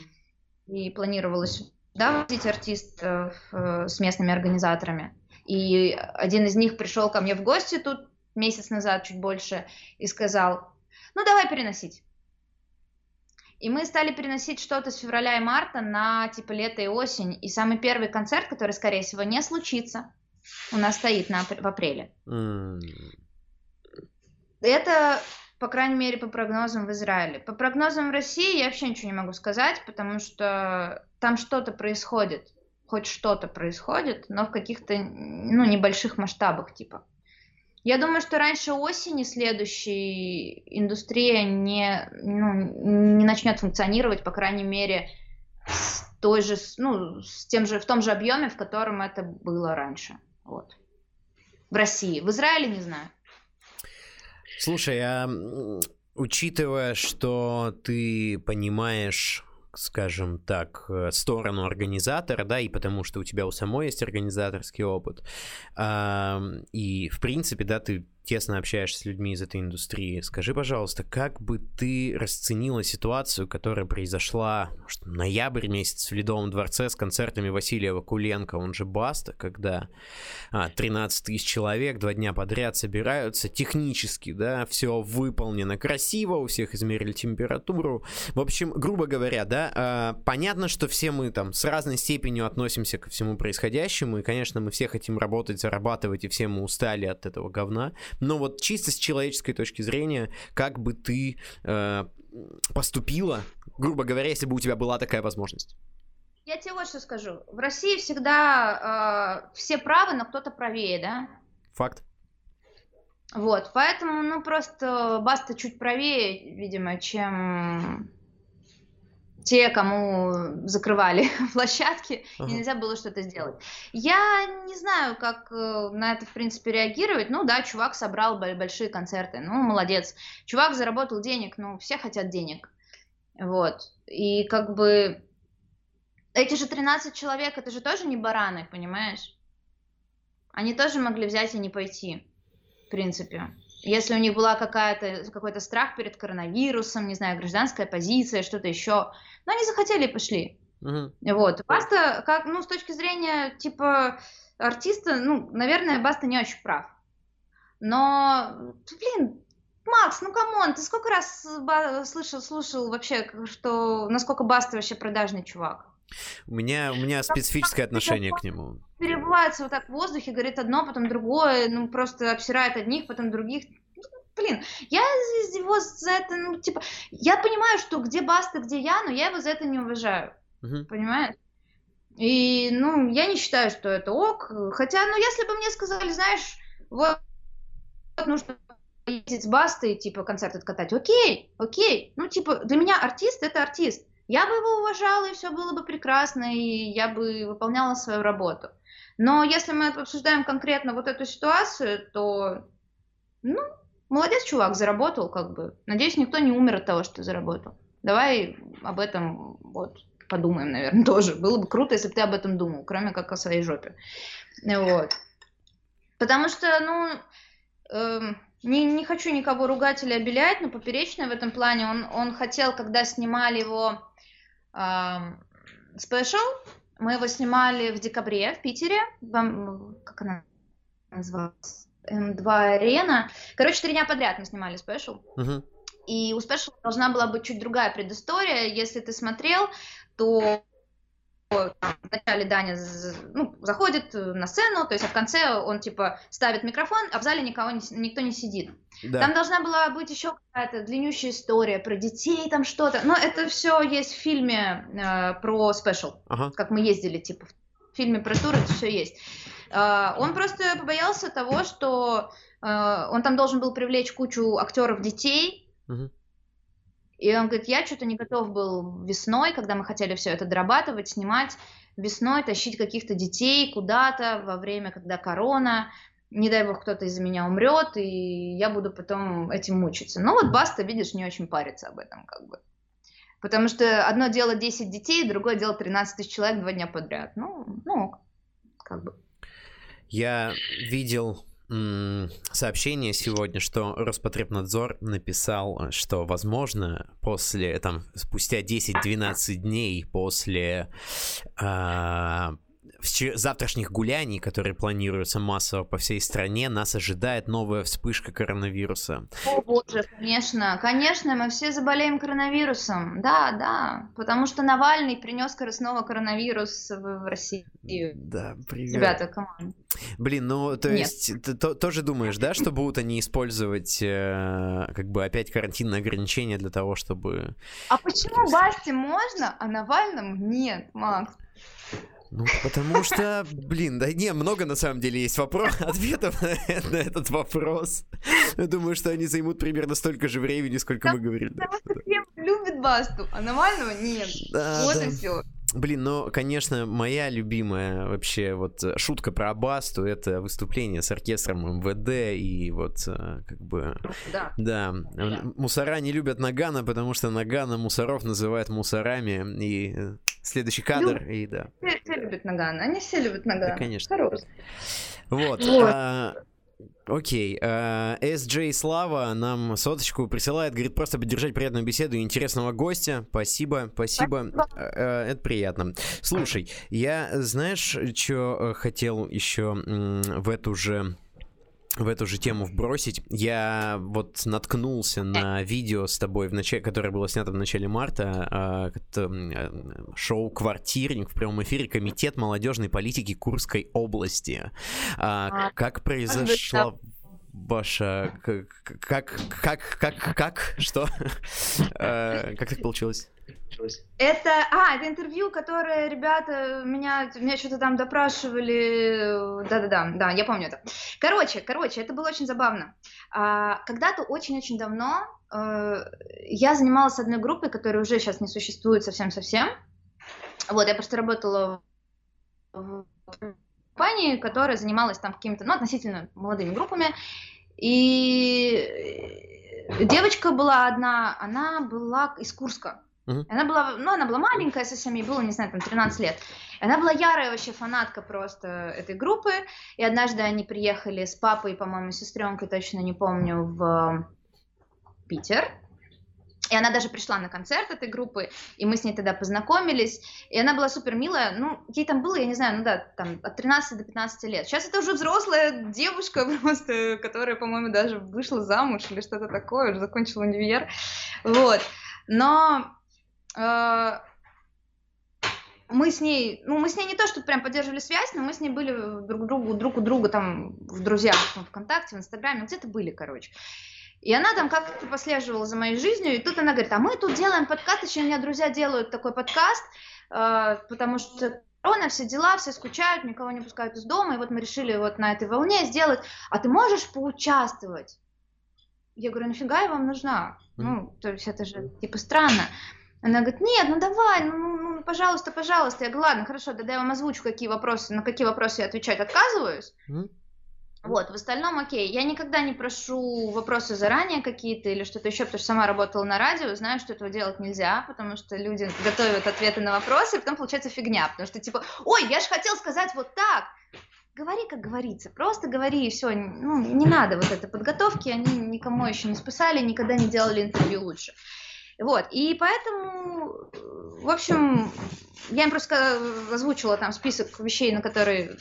Speaker 2: и планировалось да, возить артистов э, с местными организаторами. И один из них пришел ко мне в гости тут месяц назад, чуть больше, и сказал, ну давай переносить. И мы стали переносить что-то с февраля и марта на типа лето и осень. И самый первый концерт, который, скорее всего, не случится, у нас стоит на, в апреле. Mm. Это, по крайней мере, по прогнозам в Израиле. По прогнозам в России я вообще ничего не могу сказать, потому что там что-то происходит. Хоть что-то происходит, но в каких-то ну, небольших масштабах, типа. Я думаю, что раньше осени следующей индустрия не, ну, не начнет функционировать, по крайней мере, с той же, ну, с тем же, в том же объеме, в котором это было раньше. Вот. В России. В Израиле не знаю.
Speaker 1: Слушай, а учитывая, что ты понимаешь скажем так, э, сторону организатора, да, и потому что у тебя у самой есть организаторский опыт. И, в принципе, да, ты тесно общаешься с людьми из этой индустрии. Скажи, пожалуйста, как бы ты расценила ситуацию, которая произошла что, ноябрь месяц в Ледовом дворце с концертами Василия Вакуленко, он же Баста, когда а, 13 тысяч человек два дня подряд собираются, технически, да, все выполнено красиво, у всех измерили температуру. В общем, грубо говоря, да, а, понятно, что все мы там с разной степенью относимся ко всему происходящему, и, конечно, мы все хотим работать, зарабатывать, и все мы устали от этого говна. Но вот чисто с человеческой точки зрения, как бы ты э, поступила, грубо говоря, если бы у тебя была такая возможность?
Speaker 2: Я тебе вот что скажу. В России всегда э, все правы, но кто-то правее, да?
Speaker 1: Факт.
Speaker 2: Вот, поэтому, ну, просто Баста чуть правее, видимо, чем те, кому закрывали площадки, ага. и нельзя было что-то сделать. Я не знаю, как э, на это, в принципе, реагировать. Ну да, чувак собрал большие концерты, ну, молодец. Чувак заработал денег, ну, все хотят денег. Вот. И как бы эти же 13 человек, это же тоже не бараны, понимаешь? Они тоже могли взять и не пойти, в принципе. Если у них была какая-то, какой-то страх перед коронавирусом, не знаю, гражданская позиция, что-то еще, но они захотели и пошли. Uh-huh. Вот. Баста, как, ну, с точки зрения, типа, артиста, ну, наверное, Баста не очень прав. Но, блин, Макс, ну come on, ты сколько раз слышал, слушал вообще, что насколько Баста вообще продажный чувак?
Speaker 1: У меня, у меня специфическое отношение к нему.
Speaker 2: Переобувается вот так в воздухе, говорит одно, потом другое, ну просто обсирает одних, потом других. Блин, я его за это, ну, типа, я понимаю, что где Баста, где я, но я его за это не уважаю. Угу. Понимаешь? И, ну, я не считаю, что это ок. Хотя, ну, если бы мне сказали, знаешь, вот, вот нужно ездить с Бастой, типа, концерт откатать, окей, окей. Ну, типа, для меня артист — это артист я бы его уважала, и все было бы прекрасно, и я бы выполняла свою работу. Но если мы обсуждаем конкретно вот эту ситуацию, то, ну, молодец, чувак, заработал, как бы. Надеюсь, никто не умер от того, что заработал. Давай об этом вот подумаем, наверное, тоже. Было бы круто, если бы ты об этом думал, кроме как о своей жопе. Вот. Потому что, ну, эм, не, не хочу никого ругать или обелять, но поперечный в этом плане. Он, он хотел, когда снимали его спешл, э, мы его снимали в декабре в Питере. Как она называлась? М2 Арена. Короче, три дня подряд мы снимали special. Uh-huh. И у special должна была быть чуть другая предыстория. Если ты смотрел, то вначале Даня ну, заходит на сцену, то есть а в конце он типа ставит микрофон, а в зале никого не, никто не сидит. Да. Там должна была быть еще какая-то длиннющая история про детей, там что-то. Но это все есть в фильме э, про special, ага. как мы ездили, типа в фильме про тур это все есть. Э, он просто побоялся того, что э, он там должен был привлечь кучу актеров детей. Угу и он говорит, я что-то не готов был весной, когда мы хотели все это дорабатывать, снимать, весной тащить каких-то детей куда-то во время, когда корона, не дай бог кто-то из-за меня умрет, и я буду потом этим мучиться. Ну вот Баста, видишь, не очень парится об этом как бы. Потому что одно дело 10 детей, другое дело 13 тысяч человек два дня подряд. Ну, ну, как бы.
Speaker 1: Я видел сообщение сегодня, что Роспотребнадзор написал, что, возможно, после, там, спустя 10-12 дней после э, завтрашних гуляний, которые планируются массово по всей стране, нас ожидает новая вспышка коронавируса.
Speaker 2: О боже, конечно, конечно, мы все заболеем коронавирусом, да, да, потому что Навальный принес снова коронавирус в Россию.
Speaker 1: Да, привет.
Speaker 2: Ребята, команд.
Speaker 1: Блин, ну, то Нет. есть, ты то, тоже думаешь, да, что будут они использовать, э, как бы, опять карантинные ограничения для того, чтобы...
Speaker 2: А почему Басте можно, а Навальному нет, Макс?
Speaker 1: Ну, потому что, блин, да не, много на самом деле есть вопрос, ответов на, этот вопрос. Я думаю, что они займут примерно столько же времени, сколько мы говорили.
Speaker 2: Потому что Кремль любит Басту, а Навального нет. Вот и все.
Speaker 1: Блин, ну, конечно, моя любимая вообще вот э, шутка про Абасту это выступление с оркестром МВД и вот э, как бы... Да. Да. да. Мусора не любят Нагана, потому что Нагана мусоров называют мусорами и э, следующий кадр, Люб... и да.
Speaker 2: Все, все любят Нагана, они все любят Нагана.
Speaker 1: Да, конечно. Хорош. Вот. вот. А, Окей. SJ uh, Слава нам соточку присылает, говорит, просто поддержать приятную беседу и интересного гостя. Спасибо, спасибо. Uh, это приятно. Слушай, я, знаешь, что э, хотел еще в эту же в эту же тему вбросить. Я вот наткнулся на видео с тобой, в начале, которое было снято в начале марта, э, шоу «Квартирник» в прямом эфире Комитет молодежной политики Курской области. А, а как произошла ваша... Как, как, как, как, как, что? Как так получилось?
Speaker 2: Это, а, это интервью, которое ребята меня, меня что-то там допрашивали, да-да-да, да, я помню это. Короче, короче, это было очень забавно. А, когда-то очень-очень давно э, я занималась одной группой, которая уже сейчас не существует совсем-совсем. Вот, я просто работала в компании, которая занималась там какими-то, ну, относительно молодыми группами, и девочка была одна, она была из Курска, Uh-huh. Она была, ну, она была маленькая совсем, ей было, не знаю, там 13 лет. Она была ярая вообще фанатка просто этой группы. И однажды они приехали с папой, по-моему, сестренкой, точно не помню, в Питер. И она даже пришла на концерт этой группы, и мы с ней тогда познакомились. И она была супер милая. Ну, ей там было, я не знаю, ну да, там от 13 до 15 лет. Сейчас это уже взрослая девушка просто, которая, по-моему, даже вышла замуж или что-то такое, уже закончила универ. Вот. Но мы с ней, ну, мы с ней не то, что прям поддерживали связь, но мы с ней были друг другу, друг у друга там в друзьях, там, ВКонтакте, в Инстаграме, где-то были, короче. И она там как-то послеживала за моей жизнью, и тут она говорит, а мы тут делаем подкаст, еще у меня друзья делают такой подкаст, э, потому что корона, все дела, все скучают, никого не пускают из дома, и вот мы решили вот на этой волне сделать, а ты можешь поучаствовать? Я говорю, нафига я вам нужна? Ну, то есть это же типа странно. Она говорит, нет, ну давай, ну, ну, ну пожалуйста, пожалуйста. Я говорю, ладно, хорошо, тогда я вам озвучу, какие вопросы, на какие вопросы я отвечать отказываюсь. Mm. Вот, в остальном окей. Я никогда не прошу вопросы заранее какие-то или что-то еще, потому что сама работала на радио, знаю, что этого делать нельзя, потому что люди готовят ответы на вопросы, и потом получается фигня, потому что типа, ой, я же хотел сказать вот так. говори, как говорится, просто говори, и все, ну, не надо вот этой подготовки, они никому еще не спасали, никогда не делали интервью лучше. Вот, и поэтому, в общем, я им просто озвучила там список вещей, на которые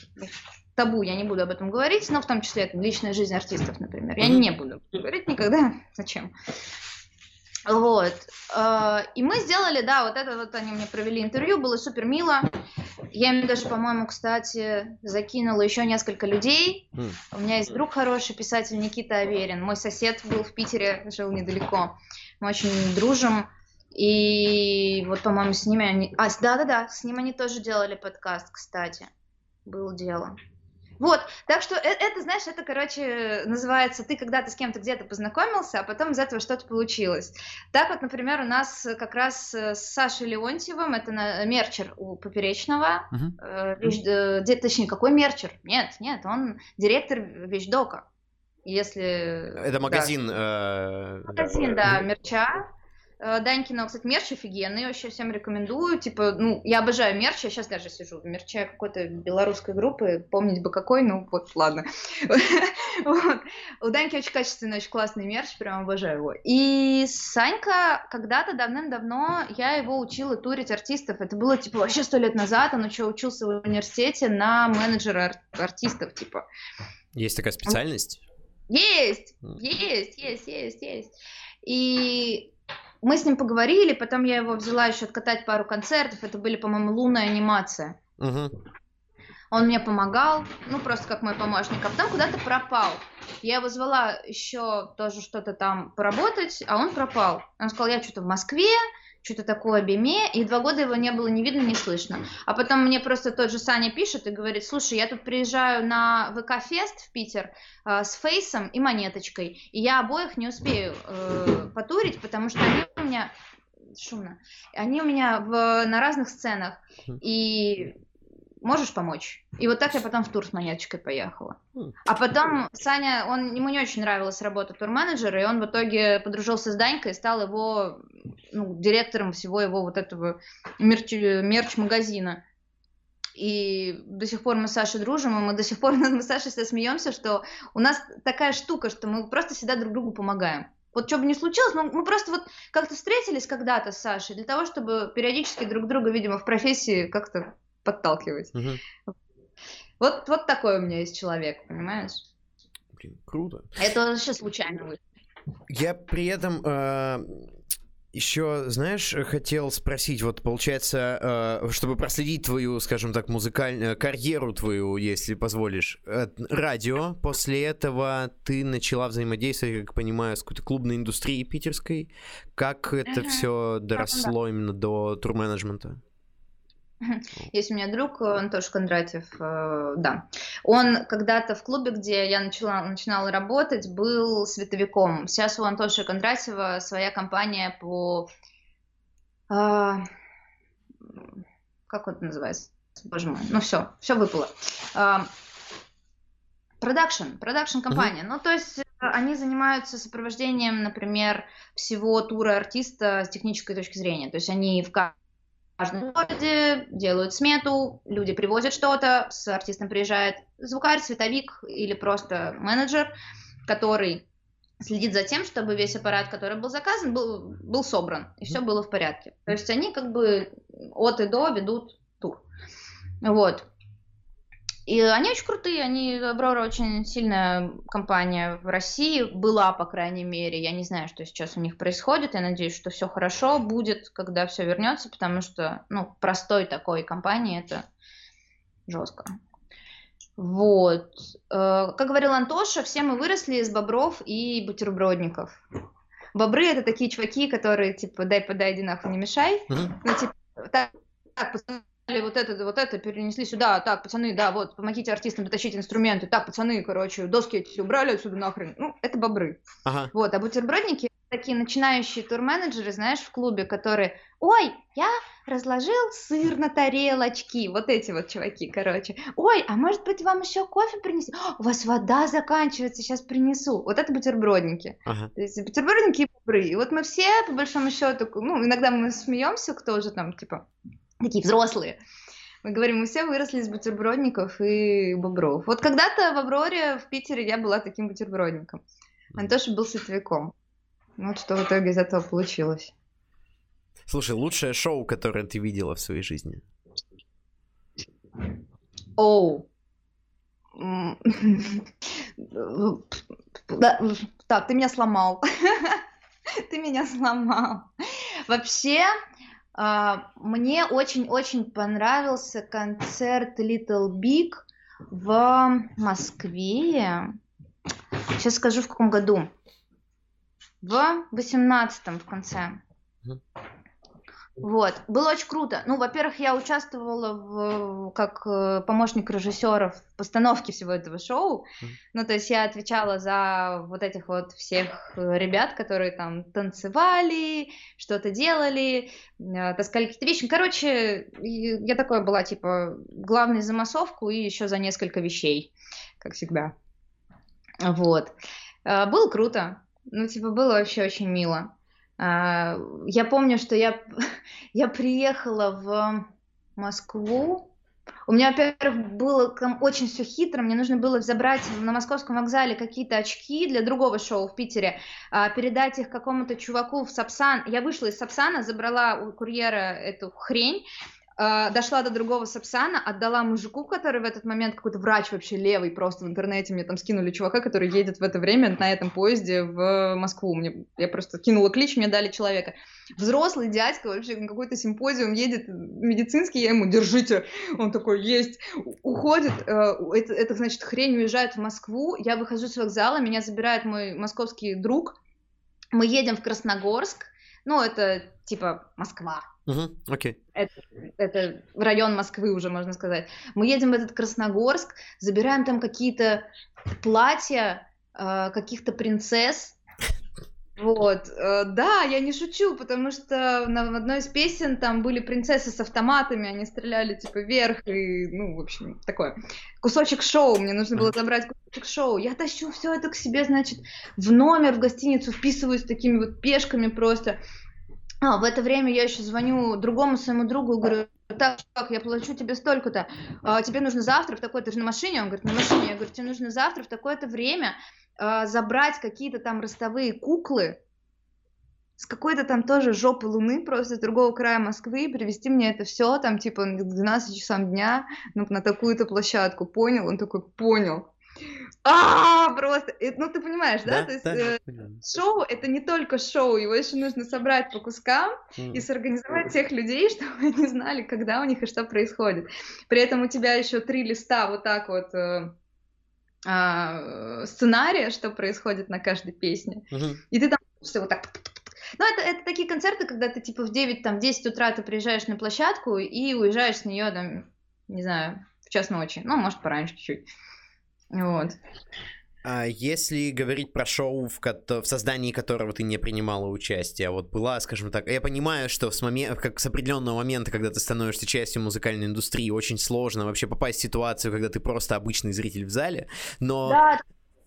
Speaker 2: табу, я не буду об этом говорить, но в том числе это личная жизнь артистов, например. Я не буду говорить никогда, зачем. Вот. Э, и мы сделали, да, вот это вот они мне провели интервью, было супер мило. Я им даже, по-моему, кстати, закинула еще несколько людей. Mm. У меня есть друг хороший, писатель Никита Аверин. Мой сосед был в Питере, жил недалеко. Мы очень дружим. И вот, по-моему, с ними они... А, да-да-да, с ним они тоже делали подкаст, кстати. Было дело. Вот, так что это, это, знаешь, это, короче, называется, ты когда-то с кем-то где-то познакомился, а потом из этого что-то получилось. Так вот, например, у нас как раз с Сашей Леонтьевым, это на, мерчер у Поперечного, uh-huh. э, вещь, э, точнее, какой мерчер? Нет, нет, он директор Вещдока. Если...
Speaker 1: Это магазин... Да.
Speaker 2: Э... Магазин, да, мерча. Э, Данькина, кстати, мерч офигенный, вообще всем рекомендую. Типа, ну, я обожаю мерч, я сейчас даже сижу в мерче какой-то белорусской группы, помнить бы какой, ну, вот, ладно. У Даньки очень качественный, очень классный мерч, прям обожаю его. И Санька когда-то давным-давно, я его учила турить артистов, это было, типа, вообще сто лет назад, он еще учился в университете на менеджера артистов, типа.
Speaker 1: Есть такая специальность?
Speaker 2: Есть, есть, есть, есть, есть. И мы с ним поговорили, потом я его взяла еще откатать пару концертов. Это были, по-моему, лунная анимация. Угу. Он мне помогал, ну, просто как мой помощник, а потом куда-то пропал. Я его звала еще тоже что-то там поработать, а он пропал. Он сказал, я что-то в Москве, что-то такое Биме, и два года его не было ни видно, ни слышно. А потом мне просто тот же Саня пишет и говорит, слушай, я тут приезжаю на ВК-фест в Питер э, с Фейсом и Монеточкой, и я обоих не успею э, потурить, потому что они у меня шумно, они у меня в, на разных сценах, и можешь помочь? И вот так я потом в тур с монеточкой поехала. Хм. А потом Саня, он, ему не очень нравилась работа турменеджера, и он в итоге подружился с Данькой и стал его ну, директором всего его вот этого мерч, мерч-магазина. И до сих пор мы с Сашей дружим, и мы до сих пор мы с Сашей всегда смеемся, что у нас такая штука, что мы просто всегда друг другу помогаем. Вот что бы ни случилось, мы, мы просто вот как-то встретились когда-то с Сашей для того, чтобы периодически друг друга, видимо, в профессии как-то подталкивать. Угу. Вот, вот такой у меня есть человек, понимаешь?
Speaker 1: Блин, круто.
Speaker 2: Это вообще случайно вышло.
Speaker 1: Я при этом э, еще, знаешь, хотел спросить, вот получается, э, чтобы проследить твою, скажем так, музыкальную карьеру твою, если позволишь, э, радио, после этого ты начала взаимодействовать, как понимаю, с какой-то клубной индустрией питерской. Как это uh-huh. все доросло именно до турменеджмента?
Speaker 2: Есть у меня друг Антош Кондратьев, э, да. Он когда-то в клубе, где я начала, начинала работать, был световиком. Сейчас у Антоша Кондратьева своя компания по... Э, как это называется? Боже мой, ну все, все выпало. Продакшн, продакшн компания. Ну, то есть они занимаются сопровождением, например, всего тура артиста с технической точки зрения. То есть они в каждом городе делают смету, люди привозят что-то, с артистом приезжает звукарь, световик или просто менеджер, который следит за тем, чтобы весь аппарат, который был заказан, был, был собран, и все было в порядке. То есть они как бы от и до ведут тур. Вот. И они очень крутые, они, Аврора очень сильная компания в России, была, по крайней мере, я не знаю, что сейчас у них происходит, я надеюсь, что все хорошо будет, когда все вернется, потому что, ну, простой такой компании это жестко. Вот. Э, как говорил Антоша, все мы выросли из бобров и бутербродников. Бобры это такие чуваки, которые типа дай подай, иди нахуй, не мешай. Mm-hmm. Ну, типа, так, так вот это, вот это перенесли сюда, так, пацаны, да, вот, помогите артистам дотащить инструменты, так, пацаны, короче, доски эти убрали отсюда нахрен, ну, это бобры. Ага. Вот, а бутербродники такие начинающие турменеджеры, знаешь, в клубе, которые, ой, я разложил сыр на тарелочки, вот эти вот чуваки, короче, ой, а может быть вам еще кофе принести? У вас вода заканчивается, сейчас принесу. Вот это бутербродники. Ага. То есть бутербродники и бобры. И вот мы все, по большому счету, ну, иногда мы смеемся, кто же там, типа, такие взрослые. Мы говорим, мы все выросли из бутербродников и бобров. Вот когда-то в Авроре в Питере я была таким бутербродником. Антоша был световиком. Вот что в итоге из этого получилось.
Speaker 1: Слушай, лучшее шоу, которое ты видела в своей жизни?
Speaker 2: Оу. Так, ты меня сломал. Ты меня сломал. Вообще, мне очень-очень понравился концерт Little Big в Москве. Сейчас скажу, в каком году. В восемнадцатом в конце. Вот, было очень круто. Ну, во-первых, я участвовала в, как э, помощник режиссера в постановке всего этого шоу. Ну, то есть я отвечала за вот этих вот всех э, ребят, которые там танцевали, что-то делали, э, таскали какие-то вещи. Короче, я такое была, типа, главный за массовку и еще за несколько вещей, как всегда. Вот. Было круто. Ну, типа, было вообще очень мило. А, я помню, что я, я приехала в Москву. У меня, во-первых, было очень все хитро. Мне нужно было забрать на московском вокзале какие-то очки для другого шоу в Питере, а, передать их какому-то чуваку в Сапсан. Я вышла из Сапсана, забрала у курьера эту хрень, дошла до другого Сапсана, отдала мужику, который в этот момент какой-то врач вообще левый, просто в интернете. Мне там скинули чувака, который едет в это время на этом поезде в Москву. Мне, я просто кинула клич, мне дали человека. Взрослый дядька вообще на какой-то симпозиум едет медицинский, я ему, держите, он такой, есть, уходит, э, это, это значит, хрень уезжает в Москву, я выхожу с вокзала, меня забирает мой московский друг, мы едем в Красногорск, ну, это типа Москва,
Speaker 1: Угу, окей.
Speaker 2: Это, это район Москвы уже, можно сказать. Мы едем в этот Красногорск, забираем там какие-то платья э, каких-то принцесс. Вот, э, да, я не шучу, потому что на одной из песен там были принцессы с автоматами, они стреляли типа вверх и, ну, в общем, такое. Кусочек шоу, мне нужно было забрать кусочек шоу. Я тащу все это к себе, значит, в номер, в гостиницу, вписываюсь такими вот пешками просто. А, в это время я еще звоню другому своему другу и говорю, так, я плачу тебе столько-то, а, тебе нужно завтра в такое-то, же на машине? Он говорит, на машине. Я говорю, тебе нужно завтра в такое-то время а, забрать какие-то там ростовые куклы с какой-то там тоже жопы луны, просто с другого края Москвы, привезти мне это все, там, типа, к 12 часам дня ну, на такую-то площадку. Понял? Он такой, понял. А, просто, ну ты понимаешь, да? да? То есть да, э, шоу это не только шоу, его еще нужно собрать по кускам mm. и сорганизовать всех людей, чтобы они знали, когда у них и что происходит. При этом у тебя еще три листа вот так вот э, э, сценария, что происходит на каждой песне, mm-hmm. и ты там все вот так. Ну, это, это такие концерты, когда ты типа в 9, там, 10 утра ты приезжаешь на площадку и уезжаешь с нее, там, не знаю, в час ночи, ну, может, пораньше чуть-чуть. Вот.
Speaker 1: А если говорить про шоу, в, ко- в создании которого ты не принимала участие, вот была, скажем так, я понимаю, что с, момент, как с определенного момента, когда ты становишься частью музыкальной индустрии, очень сложно вообще попасть в ситуацию, когда ты просто обычный зритель в зале, но...
Speaker 2: Да,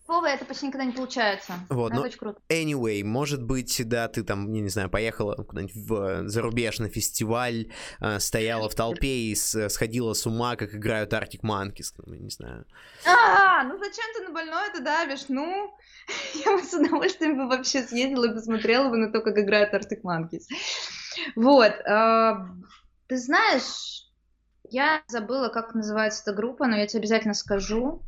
Speaker 2: Вова, это почти никогда не получается.
Speaker 1: Вот, но, очень круто. Anyway, может быть, да, ты там, не, не знаю, поехала куда-нибудь в э, зарубежный фестиваль, э, стояла в толпе и с, сходила с ума, как играют Arctic Monkeys, ну, не знаю.
Speaker 2: А, ну зачем ты на больное это давишь? Ну, я бы с удовольствием бы вообще съездила и посмотрела бы на то, как играют Arctic Monkeys. Вот, э, ты знаешь, я забыла, как называется эта группа, но я тебе обязательно скажу.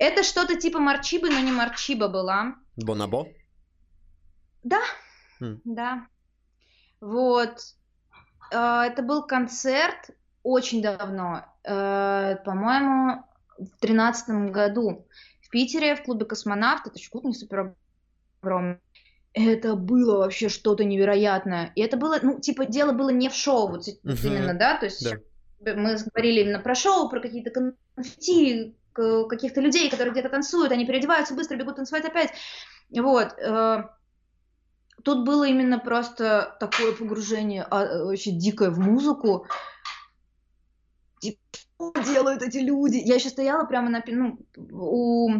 Speaker 2: Это что-то типа Марчибы, но не Марчиба была.
Speaker 1: Бонабо?
Speaker 2: Да, хм. да. Вот. Э, это был концерт очень давно, э, по-моему, в тринадцатом году в Питере в клубе «Космонавт». Это клуб не супер огромный. Это было вообще что-то невероятное. И это было, ну, типа, дело было не в шоу, вот uh-huh. именно, да, то есть да. мы говорили именно про шоу, про какие-то конфетти, каких-то людей, которые где-то танцуют, они переодеваются, быстро бегут танцевать опять. Вот. Э, тут было именно просто такое погружение а, очень дикое в музыку. Что делают эти люди? Я еще стояла прямо на, ну, у,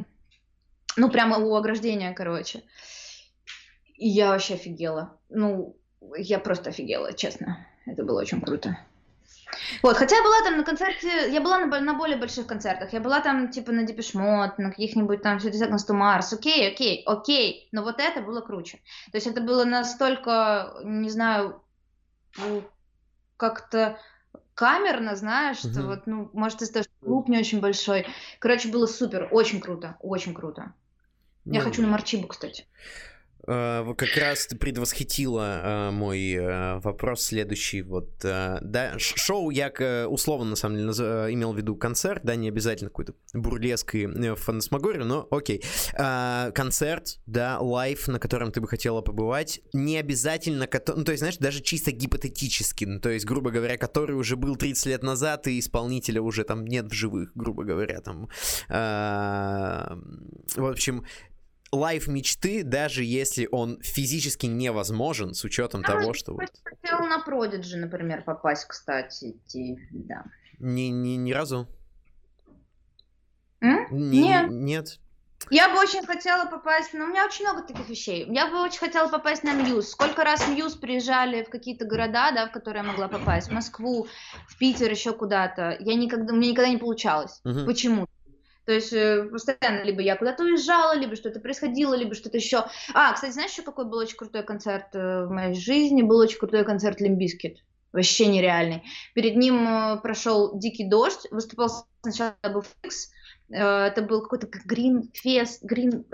Speaker 2: ну, прямо у ограждения, короче. И я вообще офигела. Ну, я просто офигела, честно. Это было очень круто. Вот, хотя я была там на концерте, я была на, на более больших концертах, я была там типа на Депешмот, на каких-нибудь там Seconds to Mars, окей, окей, окей, но вот это было круче. То есть это было настолько, не знаю, как-то камерно, знаешь, что uh-huh. вот, ну, может, из-за того, что клуб не очень большой. Короче, было супер, очень круто, очень круто. Я ну, хочу на Марчибу, кстати.
Speaker 1: Uh, как раз предвосхитила uh, мой uh, вопрос следующий. Вот, да, шоу я условно, на самом деле, имел в виду концерт, да, не обязательно какой-то бурлеск и э, фантасмагорию, но окей. концерт, да, live, на котором ты бы хотела побывать, не обязательно, ну, то есть, знаешь, даже чисто гипотетически, ну, то есть, грубо говоря, который уже был 30 лет назад, и исполнителя уже там нет в живых, грубо говоря, там. в общем, live мечты, даже если он физически невозможен, с учетом а того, что...
Speaker 2: Вот... Хотел на Продиджи, например, попасть, кстати, да.
Speaker 1: Ни, ни, ни разу?
Speaker 2: М?
Speaker 1: Ни, нет. Нет.
Speaker 2: Я бы очень хотела попасть, но у меня очень много таких вещей. Я бы очень хотела попасть на Muse. Сколько раз Muse приезжали в какие-то города, да, в которые я могла попасть, в Москву, в Питер, еще куда-то. Я никогда, мне никогда не получалось. Угу. Почему? То есть э, постоянно либо я куда-то уезжала, либо что-то происходило, либо что-то еще. А, кстати, знаешь, еще какой был очень крутой концерт э, в моей жизни? Был очень крутой концерт Limp Bizkit. Вообще нереальный. Перед ним э, прошел Дикий дождь, выступал сначала Dub FX, это был какой-то Green Fest, Green...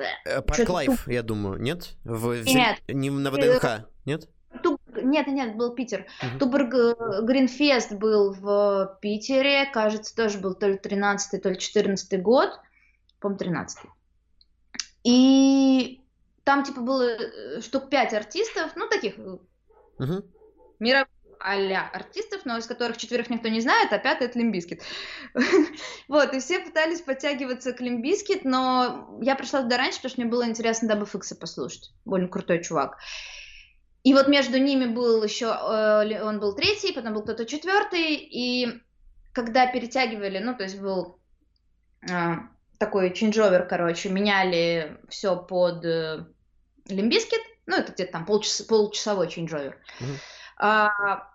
Speaker 1: Park Live, я думаю, нет? В, нет. Не на ВДНХ, нет?
Speaker 2: Нет, нет, был Питер. Uh-huh. Tuborg Greenfest был в Питере, кажется, тоже был то ли 13 то ли 14 год, по-моему, 13 И там, типа, было э, штук 5 артистов, ну, таких uh-huh. мировых а артистов, но из которых четверых никто не знает, а пятый это Limp Bizkit. вот, и все пытались подтягиваться к Limp Bizkit, но я пришла туда раньше, потому что мне было интересно Dub FX -а послушать. Больно крутой чувак. И вот между ними был еще, э, он был третий, потом был кто-то четвертый, и когда перетягивали, ну, то есть был э, такой changeover, короче, меняли все под э, Limp Bizkit, ну, это где-то там полчас, полчасовой changeover. Mm-hmm. А,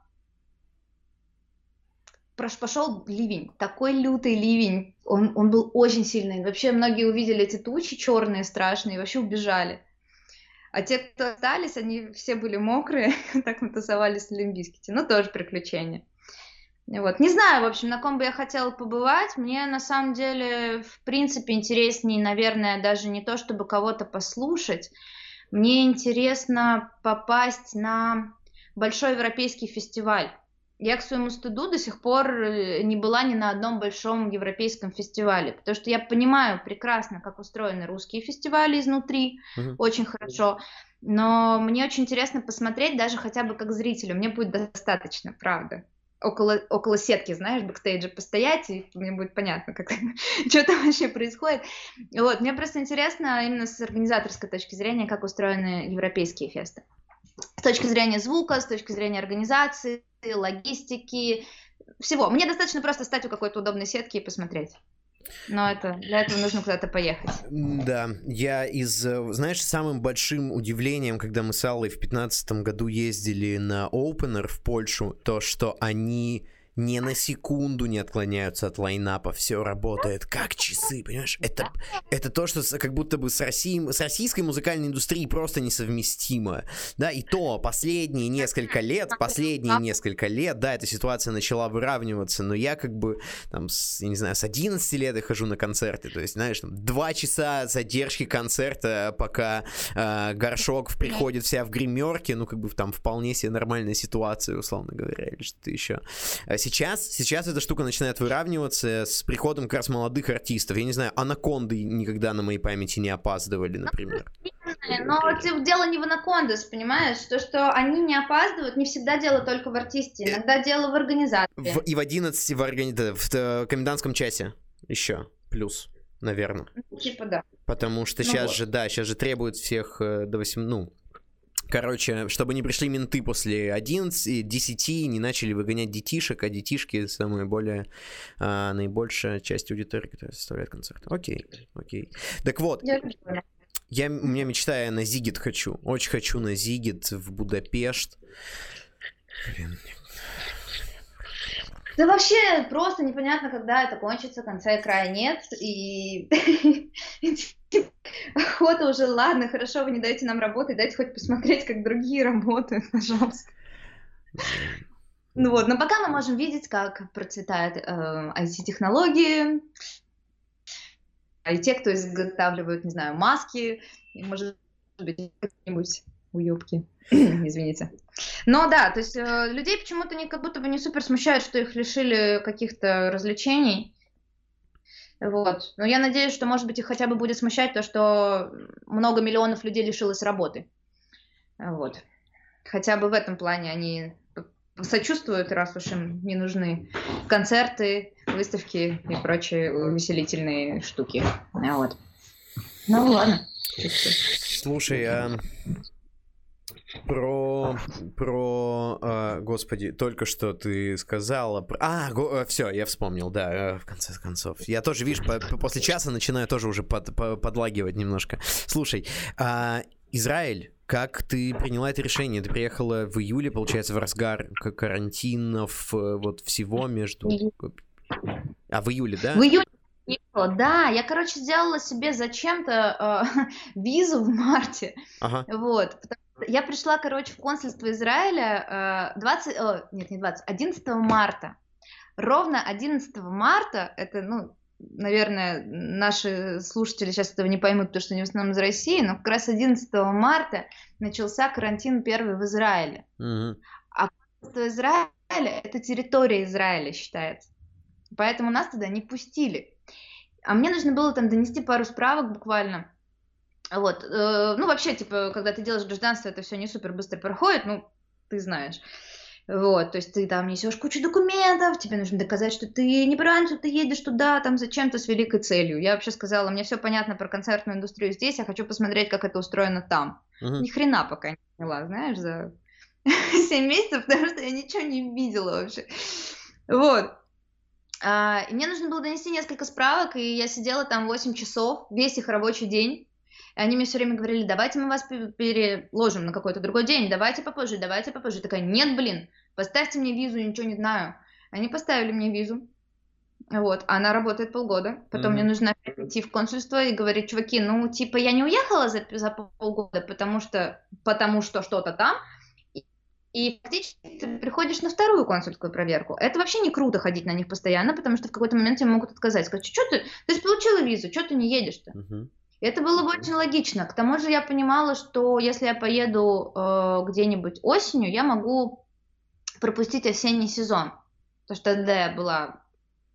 Speaker 2: пошел ливень, такой лютый ливень, он, он был очень сильный. Вообще многие увидели эти тучи черные, страшные, и вообще убежали. А те, кто остались, они все были мокрые, так мы тусовались в Limp Bizkit -е. Ну, тоже приключение. Вот. Не знаю, в общем, на ком бы я хотела побывать. Мне на самом деле, в принципе, интереснее, наверное, даже не то, чтобы кого-то послушать. Мне интересно попасть на большой европейский фестиваль я к своему стыду до сих пор э, не была ни на одном большом европейском фестивале, потому что я понимаю прекрасно, как устроены русские фестивали изнутри, uh-huh. очень хорошо, но мне очень интересно посмотреть даже хотя бы как зрителю, мне будет достаточно, правда. Около, около сетки, знаешь, бэкстейджа постоять, и мне будет понятно, как, что там вообще происходит. Вот, мне просто интересно именно с организаторской точки зрения, как устроены европейские фесты с точки зрения звука, с точки зрения организации, логистики, всего. Мне достаточно просто стать у какой-то удобной сетки и посмотреть. Но это для этого нужно куда-то поехать.
Speaker 1: Да, я из, знаешь, самым большим удивлением, когда мы с Аллой в 2015 году ездили на Opener в Польшу, то, что они ни на секунду не отклоняются от лайнапа, все работает как часы, понимаешь? Это, это то, что как будто бы с, Россией, с российской музыкальной индустрией просто несовместимо, да, и то последние несколько лет, последние несколько лет, да, эта ситуация начала выравниваться, но я как бы, там, с, я не знаю, с 11 лет я хожу на концерты, то есть, знаешь, там, два часа задержки концерта, пока э, горшок приходит вся в гримерке, ну, как бы там вполне себе нормальная ситуация, условно говоря, или что-то еще сейчас, сейчас эта штука начинает выравниваться с приходом как раз молодых артистов. Я не знаю, анаконды никогда на моей памяти не опаздывали, например.
Speaker 2: Но дело не в анакондас, понимаешь? То, что они не опаздывают, не всегда дело только в артисте, иногда дело в организации.
Speaker 1: В, и в 11 в, органи... в, в комендантском часе еще плюс, наверное.
Speaker 2: Типа да.
Speaker 1: Потому что ну сейчас вот. же, да, сейчас же требуют всех э, до 8, ну, Короче, чтобы не пришли менты после 11, 10 и не начали выгонять детишек, а детишки самая более, а, наибольшая часть аудитории, которая составляет концерт. Окей, окей. Так вот, я, у меня мечта, я на Зигит хочу. Очень хочу на Зигит в Будапешт. Блин.
Speaker 2: Да вообще просто непонятно, когда это кончится, конца и края нет, и охота уже, ладно, хорошо, вы не даете нам работать, дайте хоть посмотреть, как другие работают, пожалуйста. Ну вот, но пока мы можем видеть, как процветают э, IT-технологии, и те, кто изготавливают, не знаю, маски, может быть, какие-нибудь уебки. Извините. Но да, то есть э, людей почему-то не, как будто бы не супер смущает, что их лишили каких-то развлечений. Вот. Но я надеюсь, что, может быть, их хотя бы будет смущать то, что много миллионов людей лишилось работы. Вот. Хотя бы в этом плане они сочувствуют, раз уж им не нужны концерты, выставки и прочие увеселительные штуки. Вот. Ну ладно.
Speaker 1: Слушай, а про, про, э, господи, только что ты сказала. Про... А, го... Э, все, я вспомнил, да, э, в конце концов. Я тоже, видишь, по, после часа начинаю тоже уже под, по, подлагивать немножко. Слушай, э, Израиль, как ты приняла это решение? Ты приехала в июле, получается, в разгар карантинов, э, вот всего между... А, в июле, да?
Speaker 2: В июле да, я, короче, сделала себе зачем-то э, визу в марте. Ага. Вот. Я пришла, короче, в консульство Израиля э, 20, о, нет, не 20, 11 марта. Ровно 11 марта, это, ну, наверное, наши слушатели сейчас этого не поймут, потому что они в основном из России, но как раз 11 марта начался карантин первый в Израиле. Mm-hmm. А консульство Израиля – это территория Израиля считается. Поэтому нас туда не пустили. А мне нужно было там донести пару справок буквально. Вот. Э, ну, вообще, типа, когда ты делаешь гражданство, это все не супер быстро проходит, ну, ты знаешь. Вот, то есть ты там несешь кучу документов, тебе нужно доказать, что ты не брань, что ты едешь туда, там зачем-то с великой целью. Я вообще сказала, мне все понятно про концертную индустрию здесь, я хочу посмотреть, как это устроено там. Uh-huh. Ни хрена пока не поняла, знаешь, за 7 месяцев, потому что я ничего не видела вообще. Вот. А, и мне нужно было донести несколько справок, и я сидела там 8 часов, весь их рабочий день. И они мне все время говорили, давайте мы вас переложим на какой-то другой день, давайте попозже, давайте попозже. Я такая, нет, блин, поставьте мне визу, ничего не знаю. Они поставили мне визу. Вот, она работает полгода. Потом mm-hmm. мне нужно идти в консульство и говорить, чуваки, ну, типа, я не уехала за, за полгода, потому что, потому что что-то там, и фактически ты приходишь на вторую консульскую проверку. Это вообще не круто ходить на них постоянно, потому что в какой-то момент тебе могут отказать. Сказать, что ты, ты же получила визу, что ты не едешь-то? Uh-huh. Это было бы очень логично. К тому же я понимала, что если я поеду э, где-нибудь осенью, я могу пропустить осенний сезон. Потому что тогда я была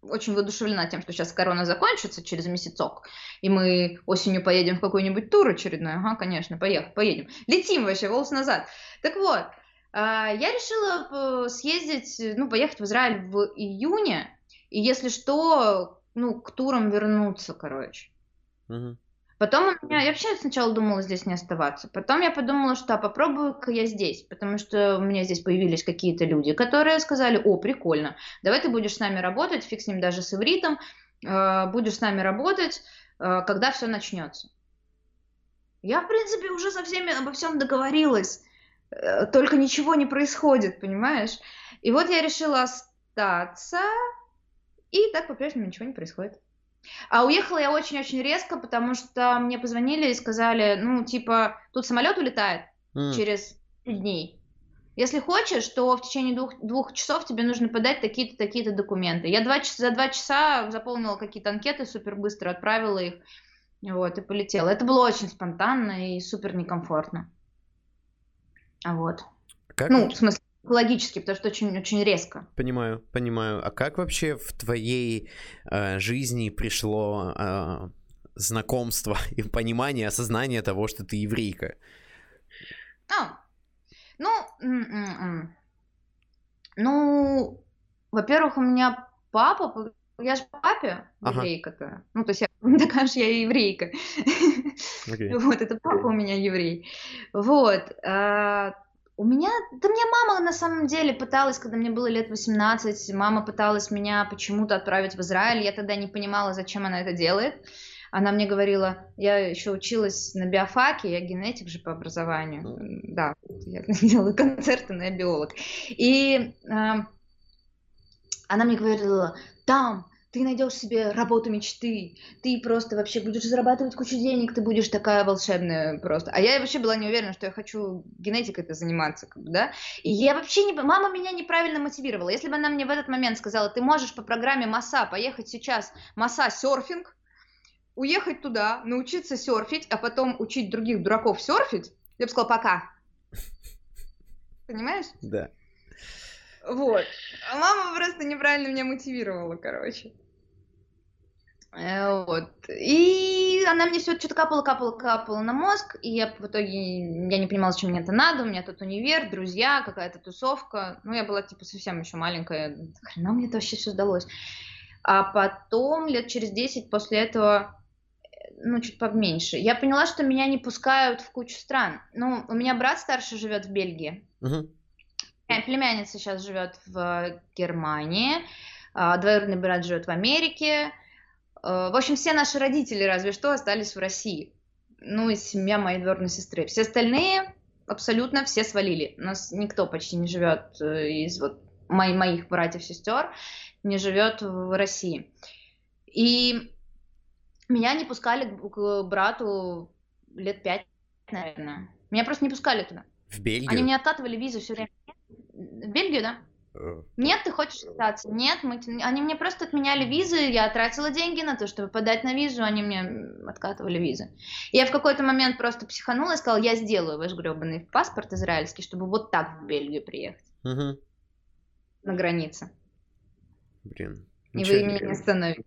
Speaker 2: очень воодушевлена тем, что сейчас корона закончится через месяцок, и мы осенью поедем в какой-нибудь тур очередной. Ага, конечно, поехали, поедем. Летим вообще, волос назад. Так вот, э, я решила э, съездить, ну, поехать в Израиль в июне, и если что, ну, к турам вернуться, короче. Угу. Потом у меня, я вообще сначала думала здесь не оставаться. Потом я подумала, что а попробую-ка я здесь, потому что у меня здесь появились какие-то люди, которые сказали, о, прикольно, давай ты будешь с нами работать, фиг с ним даже с ивритом, э, будешь с нами работать, э, когда все начнется. Я, в принципе, уже со всеми обо всем договорилась, э, только ничего не происходит, понимаешь? И вот я решила остаться, и так по-прежнему ничего не происходит. А уехала я очень-очень резко, потому что мне позвонили и сказали, ну, типа, тут самолет улетает mm. через дней. Если хочешь, то в течение двух, двух часов тебе нужно подать такие-то, такие-то документы. Я два за два часа заполнила какие-то анкеты, супер быстро отправила их, вот, и полетела. Это было очень спонтанно и супер некомфортно. Вот. Как? Ну, в смысле, логически, потому что очень, очень резко.
Speaker 1: Понимаю, понимаю. А как вообще в твоей э, жизни пришло э, знакомство и понимание, осознание того, что ты еврейка?
Speaker 2: А, ну, м-м-м. ну, во-первых, у меня папа, я же папе еврейка-то. Ну, то есть я такая же я еврейка. Okay. Вот, это папа у меня еврей. Вот. А, у меня, да мне мама на самом деле пыталась, когда мне было лет 18, мама пыталась меня почему-то отправить в Израиль, я тогда не понимала, зачем она это делает. Она мне говорила, я еще училась на биофаке, я генетик же по образованию, да, я делаю концерты, но я биолог. И э, она мне говорила, там ты найдешь себе работу мечты, ты просто вообще будешь зарабатывать кучу денег, ты будешь такая волшебная просто. А я вообще была не уверена, что я хочу генетикой это заниматься, как бы, да. И я вообще не... Мама меня неправильно мотивировала. Если бы она мне в этот момент сказала, ты можешь по программе МАСА поехать сейчас МАСА серфинг, уехать туда, научиться серфить, а потом учить других дураков серфить, я бы сказала, пока. Понимаешь?
Speaker 1: Да.
Speaker 2: Вот. А мама просто неправильно меня мотивировала, короче. Э, вот. И она мне все что-то капала, капала, капала на мозг, и я в итоге, я не понимала, зачем мне это надо, у меня тут универ, друзья, какая-то тусовка, ну, я была, типа, совсем еще маленькая, хрена мне это вообще все сдалось. А потом, лет через 10 после этого, ну, чуть поменьше, я поняла, что меня не пускают в кучу стран. Ну, у меня брат старший живет в Бельгии, моя племянница сейчас живет в Германии, а, двоюродный брат живет в Америке, В общем, все наши родители, разве что, остались в России. Ну, и семья моей двоюродной сестры. Все остальные абсолютно все свалили. У нас никто почти не живет э, из вот мои- моих братьев сестер, не живет в России. И меня не пускали к к брату лет пять, наверное. Меня просто не пускали туда.
Speaker 1: В Бельгию?
Speaker 2: Они мне откатывали визу все время. В Бельгию, да?
Speaker 1: Э,
Speaker 2: Нет, ты хочешь остаться? Нет, мы... они мне просто отменяли визы, я тратила деньги на то, чтобы подать на визу, они мне откатывали визы. Я в какой-то момент просто психанула и сказала, я сделаю ваш гребаный паспорт израильский, чтобы вот так в Бельгию приехать
Speaker 1: мгм.
Speaker 2: на границе.
Speaker 1: Блин.
Speaker 2: И вы
Speaker 1: не
Speaker 2: меня остановите.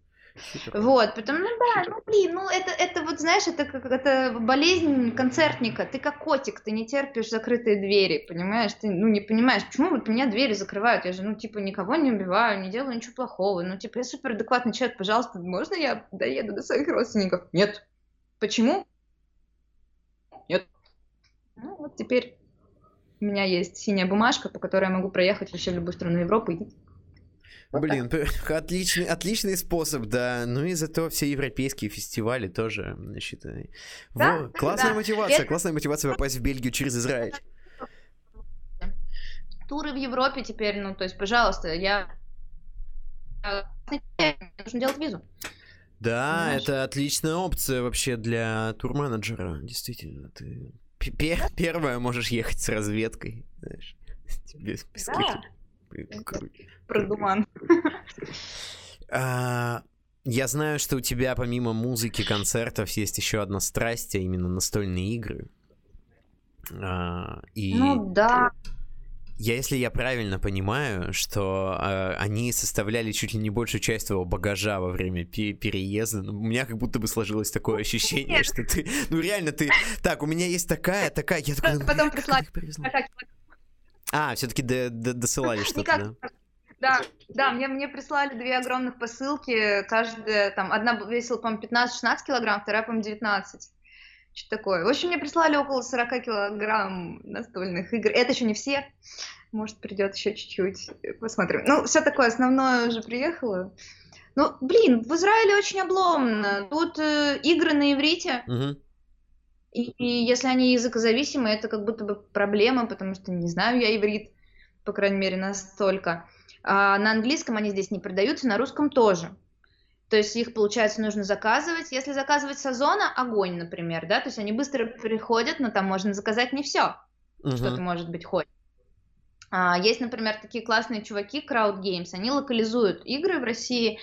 Speaker 2: Вот, потом, ну да, ну блин, ну это, это вот, знаешь, это как это болезнь концертника. Ты как котик, ты не терпишь закрытые двери, понимаешь? Ты, ну, не понимаешь, почему вот меня двери закрывают? Я же, ну, типа, никого не убиваю, не делаю ничего плохого. Ну, типа, я супер адекватный человек, пожалуйста, можно я доеду до своих родственников? Нет. Почему? Нет. Ну, вот теперь у меня есть синяя бумажка, по которой я могу проехать вообще в любую страну Европы. и- Вот так.
Speaker 1: Блин, отличный, отличный способ, да. Ну и зато все европейские фестивали тоже, значит, э,
Speaker 2: Да,
Speaker 1: во, классная
Speaker 2: да.
Speaker 1: мотивация, классная мотивация попасть в Бельгию через Израиль.
Speaker 2: туры в Европе теперь, ну, то есть, пожалуйста, я... Мне нужно делать визу.
Speaker 1: Да,
Speaker 2: Понимаешь?
Speaker 1: это отличная опция вообще для турменеджера, действительно. Ты пе- пе- первая можешь ехать с разведкой, знаешь, без, без
Speaker 2: Да.
Speaker 1: Круто.
Speaker 2: Продуман.
Speaker 1: А, Я знаю, что у тебя помимо музыки, концертов есть еще одна страсть, а именно настольные игры. А, И
Speaker 2: Ну, да.
Speaker 1: я, если я правильно понимаю, что а, они составляли чуть ли не большую часть твоего багажа во время пе- переезда, ну, у меня как будто бы сложилось такое ощущение,
Speaker 2: Нет.
Speaker 1: что ты, ну реально ты, так, у меня есть такая, такая, я такой, ну,
Speaker 2: Потом прислали. А как?
Speaker 1: А, все-таки досылали что-то, да?
Speaker 2: Да, да, мне, мне прислали две огромных посылки, каждая, там, одна весила, по-моему, 15-16 килограмм, вторая, по-моему, 19. Что такое? В общем, мне прислали около 40 килограмм настольных игр. Это еще не все. Может, придет еще чуть-чуть. Посмотрим. Ну, все такое основное уже приехало. Ну, блин, в Израиле очень обломно. Тут э, игры на иврите,
Speaker 1: Мгм.
Speaker 2: И, и если они языкозависимы, это как будто бы проблема, потому что не знаю я иврит, по крайней мере, настолько. А на английском они здесь не продаются, на русском тоже. То есть их, получается, нужно заказывать. Если заказывать с Озона, огонь, например, да, то есть они быстро приходят, но там можно заказать не все, что-то
Speaker 1: Мгм.
Speaker 2: может быть хоть. А, есть, например, такие классные чуваки, Crowd Games, они локализуют игры в России,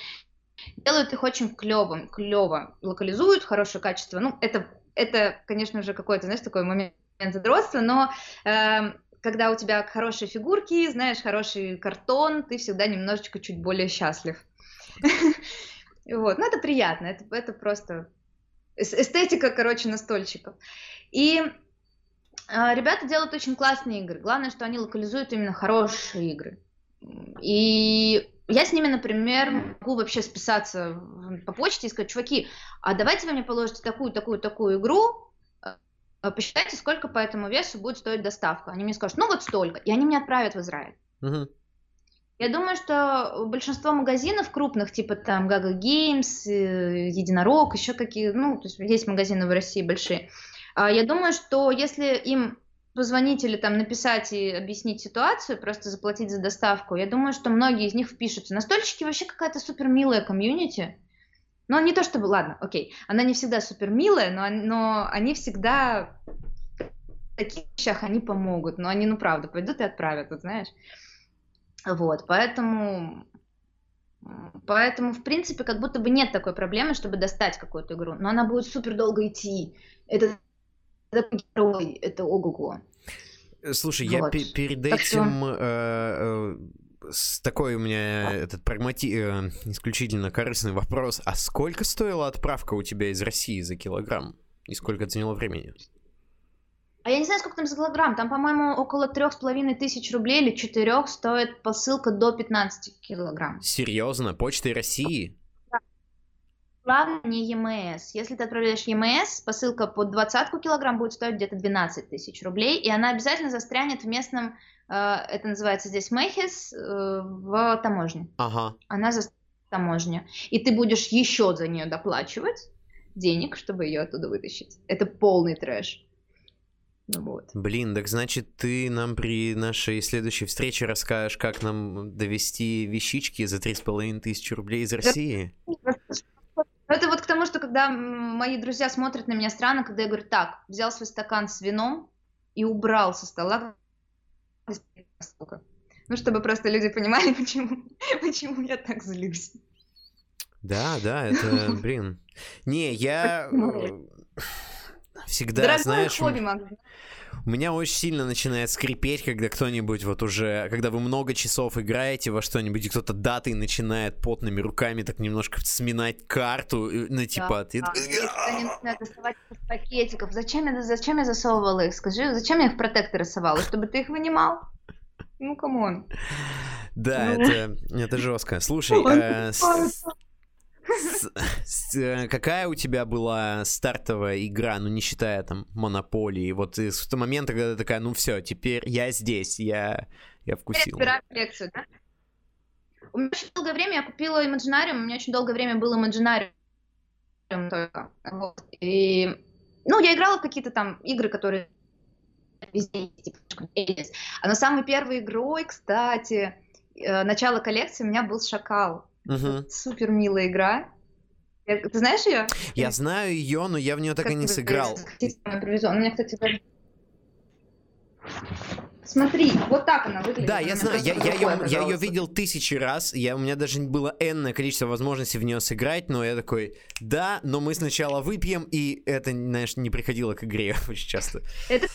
Speaker 2: делают их очень клевым, клево локализуют, хорошее качество. Ну, это, это, конечно же, какой-то, знаешь, такой момент задротства, но эм, когда у тебя хорошие фигурки, знаешь, хороший картон, ты всегда немножечко чуть более счастлив. Вот, ну это приятно, это, это просто эс- эстетика, короче, настольщиков. И а, ребята делают очень классные игры. Главное, что они локализуют именно хорошие игры. И я с ними, например, могу вообще списаться по почте и сказать, чуваки, а давайте вы мне положите такую, такую, такую игру, а, посчитайте, сколько по этому весу будет стоить доставка. Они мне скажут, ну вот столько, и они мне отправят в Израиль.
Speaker 1: Мгм.
Speaker 2: Я думаю, что большинство магазинов крупных, типа там Gaga Games, э, Единорог, еще какие, ну, то есть есть магазины в России большие. А, Я думаю, что если им позвонить или там написать и объяснить ситуацию, просто заплатить за доставку, я думаю, что многие из них впишутся. Настольщики вообще какая-то супер милая комьюнити. Но не то чтобы, ладно, окей, она не всегда супер милая, но, но они всегда в таких вещах они помогут, но они, ну, правда, пойдут и отправят, вот знаешь. Вот, поэтому, поэтому, в принципе, как будто бы нет такой проблемы, чтобы достать какую-то игру, но она будет супер долго идти. Это герой, это ого-го.
Speaker 1: Слушай, вот. я перед так этим что... э, э, с такой у меня этот прагмати... Э, исключительно корыстный вопрос. А сколько стоила отправка у тебя из России за килограмм? И сколько это заняло времени?
Speaker 2: А я не знаю, сколько там за килограмм. Там, по-моему, около трех с половиной тысяч рублей или четырех стоит посылка до 15 килограмм.
Speaker 1: Серьезно? Почтой России?
Speaker 2: Главное не ЕМС. Если ты отправляешь ЕМС, посылка под двадцатку килограмм будет стоить где-то 12 тысяч рублей, и она обязательно застрянет в местном, э, это называется здесь Мехис, э, в таможне.
Speaker 1: Ага.
Speaker 2: Она застрянет в таможне. И ты будешь еще за нее доплачивать денег, чтобы ее оттуда вытащить. Это полный трэш.
Speaker 1: Ну вот. Блин, так значит, ты нам при нашей следующей встрече расскажешь, как нам довести вещички за три с половиной тысячи рублей из России?
Speaker 2: Это вот к тому, что когда мои друзья смотрят на меня странно, когда я говорю, так, взял свой стакан с вином и убрал со стола. Ну, чтобы просто люди понимали, почему, почему я так злюсь.
Speaker 1: Да, да, это, блин. Не, я э, всегда, Дорогое знаешь... Хобби, у меня очень сильно начинает скрипеть, когда кто-нибудь вот уже, когда вы много часов играете во что-нибудь, и кто-то датой начинает потными руками так немножко сминать карту, ну типа... Да, ты... да.
Speaker 2: Они начинают доставать из пакетиков. Зачем я, зачем я засовывала их? Скажи, зачем я их в протекторы совала? Чтобы ты их вынимал? Ну, come on.
Speaker 1: Да, ну. это, это жестко. Слушай, э, Э, какая у тебя была стартовая игра, ну не считая там монополии, вот с того момента, когда ты такая, ну все, теперь я здесь, я, я вкусил. коллекцию, да?
Speaker 2: У меня очень долгое время я купила Imaginarium, у меня очень долгое время был Imaginarium только. Вот. И, ну, я играла в какие-то там игры, которые везде типа, А на самой первой игрой, кстати, э, начало коллекции у меня был Шакал. Угу. Супер милая игра. Ты знаешь ее?
Speaker 1: Я знаю ее, но я в нее так как и не сыграл.
Speaker 2: У меня, кстати, даже... Смотри, вот так она выглядит.
Speaker 1: Да, я знаю, я, я, ее, я ее видел тысячи раз, я, у меня даже было энное количество возможностей в нее сыграть, но я такой, да, но мы сначала выпьем, и это, знаешь, не приходило к игре очень часто.
Speaker 2: Это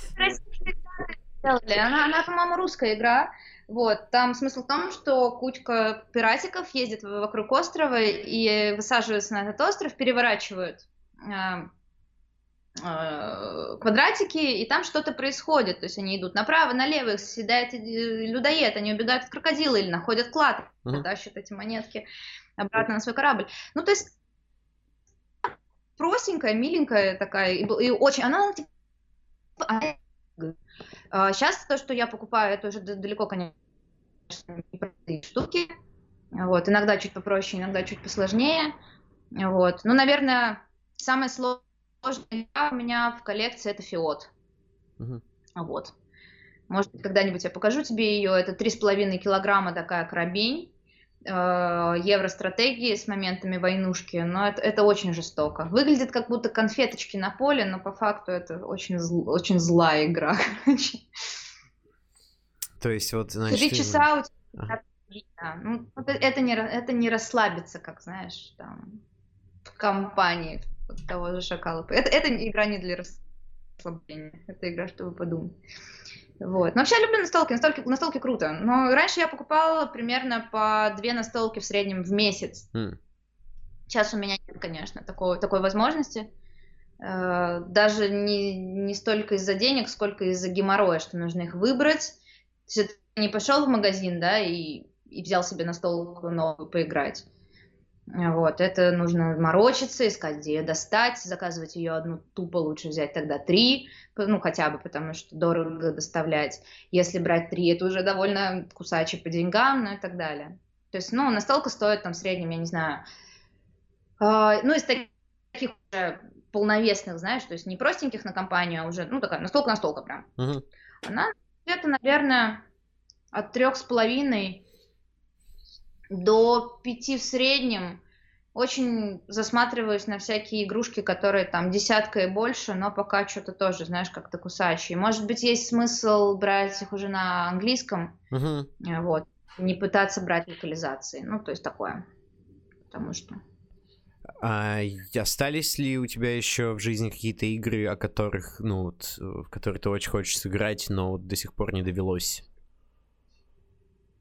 Speaker 2: она, она по-моему, русская игра, вот, там смысл в том, что кучка пиратиков ездит вокруг острова и высаживаются на этот остров, переворачивают э, э, квадратики, и там что-то происходит. То есть они идут направо, налево, их съедает людоед, они убегают от крокодила или находят клад, uh-huh. тащат эти монетки обратно на свой корабль. Ну, то есть простенькая, миленькая такая, и, и очень, она типа, Сейчас то, что я покупаю, это уже далеко, конечно, непростые штуки. Вот, иногда чуть попроще, иногда чуть посложнее. Вот. Ну, наверное, самая сложная у меня в коллекции это фиот. Угу. Вот. Может быть, когда-нибудь я покажу тебе ее. Это 3,5 килограмма такая карабень э, евростратегии с моментами войнушки, но это, это очень жестоко. Выглядит как будто конфеточки на поле, но по факту это очень, зл, очень злая игра.
Speaker 1: То есть вот, значит...
Speaker 2: Три часа у тебя... Ага. Ну, это, не, это не расслабиться, как, знаешь, там, в компании того же шакала. Это, это игра не для расслабления, это игра, чтобы подумать. Вот. Но вообще я люблю настолки, настолки, настолки круто. Но раньше я покупала примерно по две настолки в среднем в месяц. Mm. Сейчас у меня нет, конечно, такой, такой возможности. Э, даже не, не столько из-за денег, сколько из-за геморроя, что нужно их выбрать, есть ты не пошел в магазин, да, и, и взял себе на стол новую поиграть. Вот, это нужно морочиться, искать, где ее достать, заказывать ее одну тупо лучше взять тогда три, ну, хотя бы, потому что дорого доставлять. Если брать три, это уже довольно кусачи по деньгам, ну и так далее. То есть, ну, настолка стоит там в среднем, я не знаю, э, ну, из таких уже полновесных, знаешь, то есть не простеньких на компанию, а уже, ну, такая настолка-настолка прям. Uh-huh. Она где-то, наверное, от трех с половиной до пяти в среднем. Очень засматриваюсь на всякие игрушки, которые там десятка и больше, но пока что-то тоже, знаешь, как-то кусающие. Может быть, есть смысл брать их уже на английском,
Speaker 1: Мгм.
Speaker 2: вот, не пытаться брать локализации. Ну, то есть такое. Потому что...
Speaker 1: А остались ли у тебя еще в жизни какие-то игры, о которых, ну, вот, в которые ты очень хочешь сыграть, но вот до сих пор не довелось?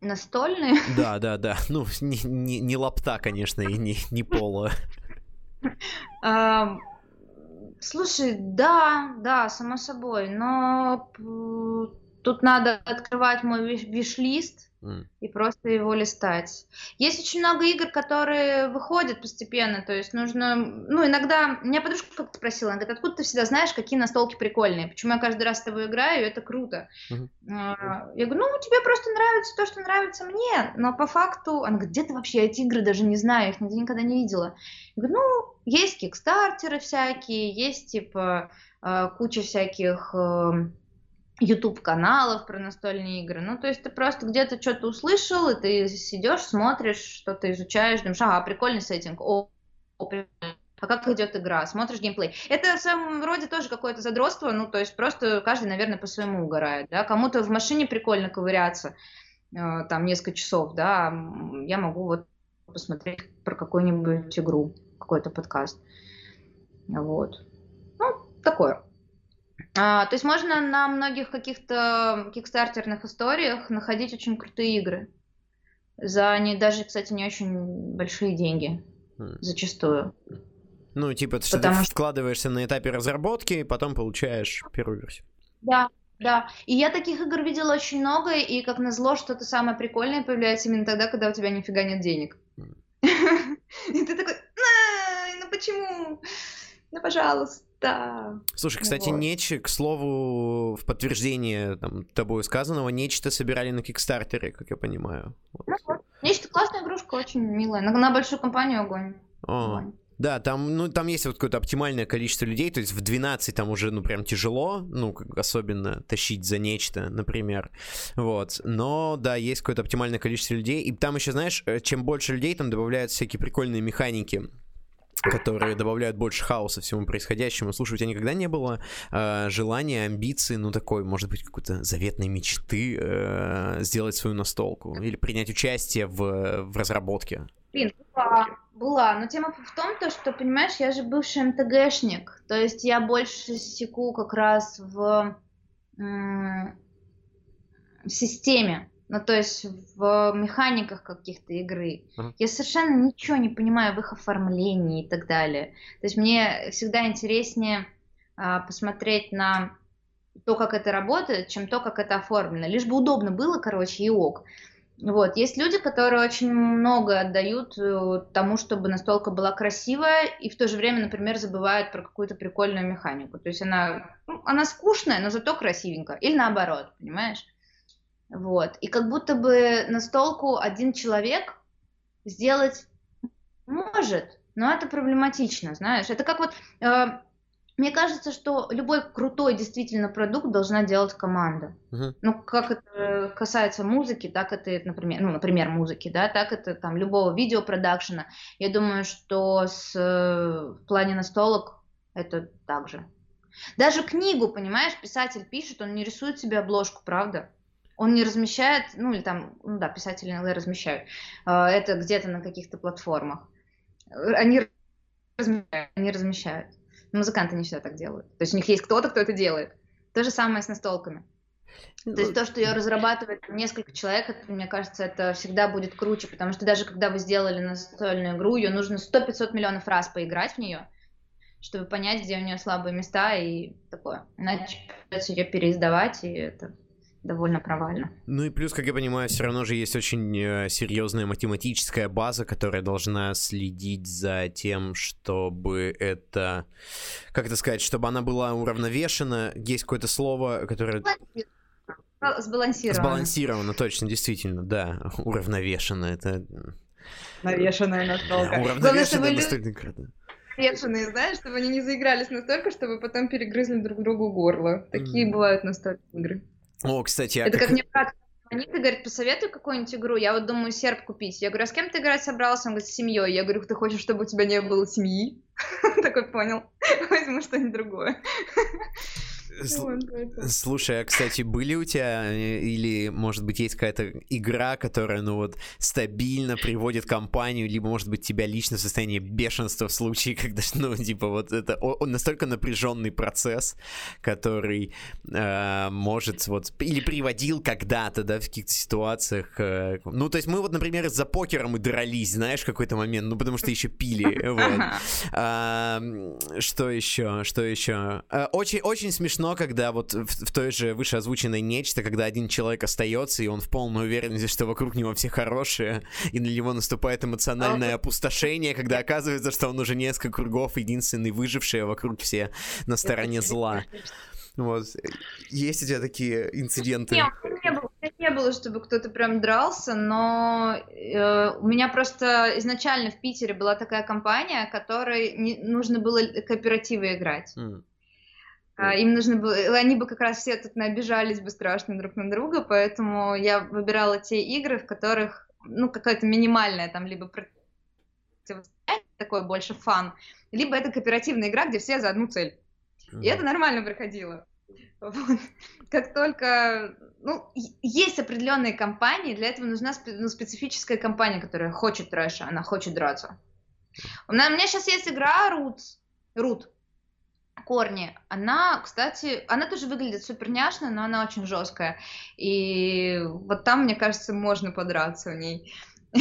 Speaker 2: Настольные?
Speaker 1: Да, да, да. Ну, не, не, не лапта, конечно, и не, не пола.
Speaker 2: Слушай, да, да, само собой, но тут надо открывать мой виш- виш-лист И просто его листать. Есть очень много игр, которые выходят постепенно, то есть нужно, ну, иногда, меня подружка как-то спросила, она говорит, откуда ты всегда знаешь, какие настолки прикольные, почему я каждый раз с тобой играю, это круто. А, Я говорю, ну, тебе просто нравится то, что нравится мне, но по факту, она говорит, где ты вообще эти игры даже не знаю, их нигде никогда не видела. Я говорю, ну, есть кикстартеры всякие, есть, типа, э, куча всяких эм, YouTube-каналов про настольные игры. Ну, то есть ты просто где-то что-то услышал, и ты сидишь, смотришь, что-то изучаешь, думаешь, ага, прикольный сеттинг, о, о, прикольно. А как идет игра? Смотришь геймплей. Это в своем роде тоже какое-то задротство, ну, то есть просто каждый, наверное, по-своему угорает, да. Кому-то в машине прикольно ковыряться, э, там, несколько часов, да, я могу вот посмотреть про какую-нибудь игру, какой-то подкаст. Вот. Ну, такое. А, то есть можно на многих каких-то кикстартерных историях находить очень крутые игры. За не, даже, кстати, не очень большие деньги.
Speaker 1: М.
Speaker 2: Зачастую.
Speaker 1: Ну, типа, что
Speaker 2: Потому
Speaker 1: ты
Speaker 2: что-
Speaker 1: вкладываешься на этапе разработки, и потом получаешь первую версию.
Speaker 2: Да, да. И я таких игр видела очень много, и как назло, что-то самое прикольное появляется именно тогда, когда у тебя нифига нет денег.
Speaker 1: Мгм.
Speaker 2: И ты такой, «Ай, ну почему? Ну, пожалуйста.
Speaker 1: Слушай, кстати,
Speaker 2: Вот.
Speaker 1: Неч, к слову, в подтверждение там, тобой сказанного, Нечто собирали на Кикстартере, как я понимаю. Вот.
Speaker 2: Ну. Нечто классная игрушка, очень милая. На, на большую компанию огонь.
Speaker 1: О,
Speaker 2: Огонь.
Speaker 1: Да, там, ну, там есть вот какое-то оптимальное количество людей, то есть в 12 там уже, ну, прям тяжело, ну, как- особенно тащить за нечто, например, вот, но, да, есть какое-то оптимальное количество людей, и там еще, знаешь, э, чем больше людей, там добавляют всякие прикольные механики, которые добавляют больше хаоса всему происходящему. Слушай, у тебя никогда не было э, желания, амбиции, ну такой, может быть, какой-то заветной мечты э, сделать свою настолку или принять участие в, в разработке?
Speaker 2: Блин, была, была. Но тема в том, то, что, понимаешь, я же бывший МТГшник. То есть я больше секу как раз в, в системе. Ну, то есть в механиках каких-то игры. Я совершенно ничего не понимаю в их оформлении и так далее. То есть мне всегда интереснее а, посмотреть на то, как это работает, чем то, как это оформлено. Лишь бы удобно было, короче, и ок. Вот. Есть люди, которые очень много отдают э, тому, чтобы настолка была красивая, и в то же время, например, забывают про какую-то прикольную механику. То есть она, ну, она скучная, но зато красивенькая. Или наоборот, понимаешь? Вот. И как будто бы настолку один человек сделать может, но это проблематично, знаешь. Это как вот... э, мне кажется, что любой крутой действительно продукт должна делать команда.
Speaker 1: Мгм.
Speaker 2: Ну, как это касается музыки, так это, например, ну, например, музыки, да, так это там любого видеопродакшена. Я думаю, что с, э, в плане настолок это так же. Даже книгу, понимаешь, писатель пишет, он не рисует себе обложку, правда? Он не размещает, ну или там, ну да, писатели иногда размещают, э, это где-то на каких-то платформах. Они размещают, они размещают. Музыканты не всегда так делают. То есть у них есть кто-то, кто это делает. То же самое с настолками. То есть то, что ее разрабатывает несколько человек, это, мне кажется, это всегда будет круче, потому что даже когда вы сделали настольную игру, ее нужно 100-500 миллионов раз поиграть в нее, чтобы понять, где у нее слабые места и такое. Иначе придется ее переиздавать, и это довольно провально.
Speaker 1: Ну и плюс, как я понимаю, все равно же есть очень э, серьезная математическая база, которая должна следить за тем, чтобы это, как это сказать, чтобы она была уравновешена. Есть какое-то слово, которое
Speaker 2: Сбалансировано.
Speaker 1: сбалансировано, точно, действительно, да, уравновешено. Это.
Speaker 2: Главное,
Speaker 1: уравновешено
Speaker 2: чтобы люди
Speaker 1: настолько
Speaker 2: навешенные, знаешь, чтобы они не заигрались настолько, чтобы потом перегрызли друг другу горло. Такие бывают настольные игры.
Speaker 1: О, кстати,
Speaker 2: а Это как, как мне брат звонит и говорит, посоветуй какую-нибудь игру. Я вот думаю, серп купить. Я говорю, а с кем ты играть собрался? Он говорит, с семьей. Я говорю, ты хочешь, чтобы у тебя не было семьи? Такой понял. Возьму что-нибудь другое.
Speaker 1: Слушай, а, кстати, были у тебя э, или, может быть, есть какая-то игра, которая, ну вот, стабильно приводит компанию, либо, может быть, тебя лично в состояние бешенства в случае, когда, ну, типа, вот это настолько напряженный процесс, который э, может вот, или приводил когда-то, да, в каких-то ситуациях. Э, ну, то есть мы вот, например, за покером и дрались, знаешь, в какой-то момент, ну, потому что еще пили, вот. Что еще, что еще? Э, очень, очень смешно смешно, когда вот в, в той же вышеозвученной нечто, когда один человек остается, и он в полной уверенности, что вокруг него все хорошие, и на него наступает эмоциональное опустошение, когда оказывается, что он уже несколько кругов единственный выживший, а вокруг все на стороне зла. Вот. Есть у тебя такие инциденты?
Speaker 2: Нет, не было, не было, чтобы кто-то прям дрался, но э, у меня просто изначально в Питере была такая компания, которой не, нужно было кооперативы играть. Mm. А, им нужно было, они бы как раз все тут набежались бы страшно друг на друга, поэтому я выбирала те игры, в которых, ну, какая-то минимальная там, либо такой больше фан, либо это кооперативная игра, где все за одну цель. И это нормально проходило. Вот. Как только, ну, есть определенные компании, для этого нужна ну, специфическая компания, которая хочет трэша, она хочет драться. У меня, у меня сейчас есть игра Roots, Root, корни. Она, кстати, она тоже выглядит супер няшно, но она очень жесткая. И вот там, мне кажется, можно подраться в ней.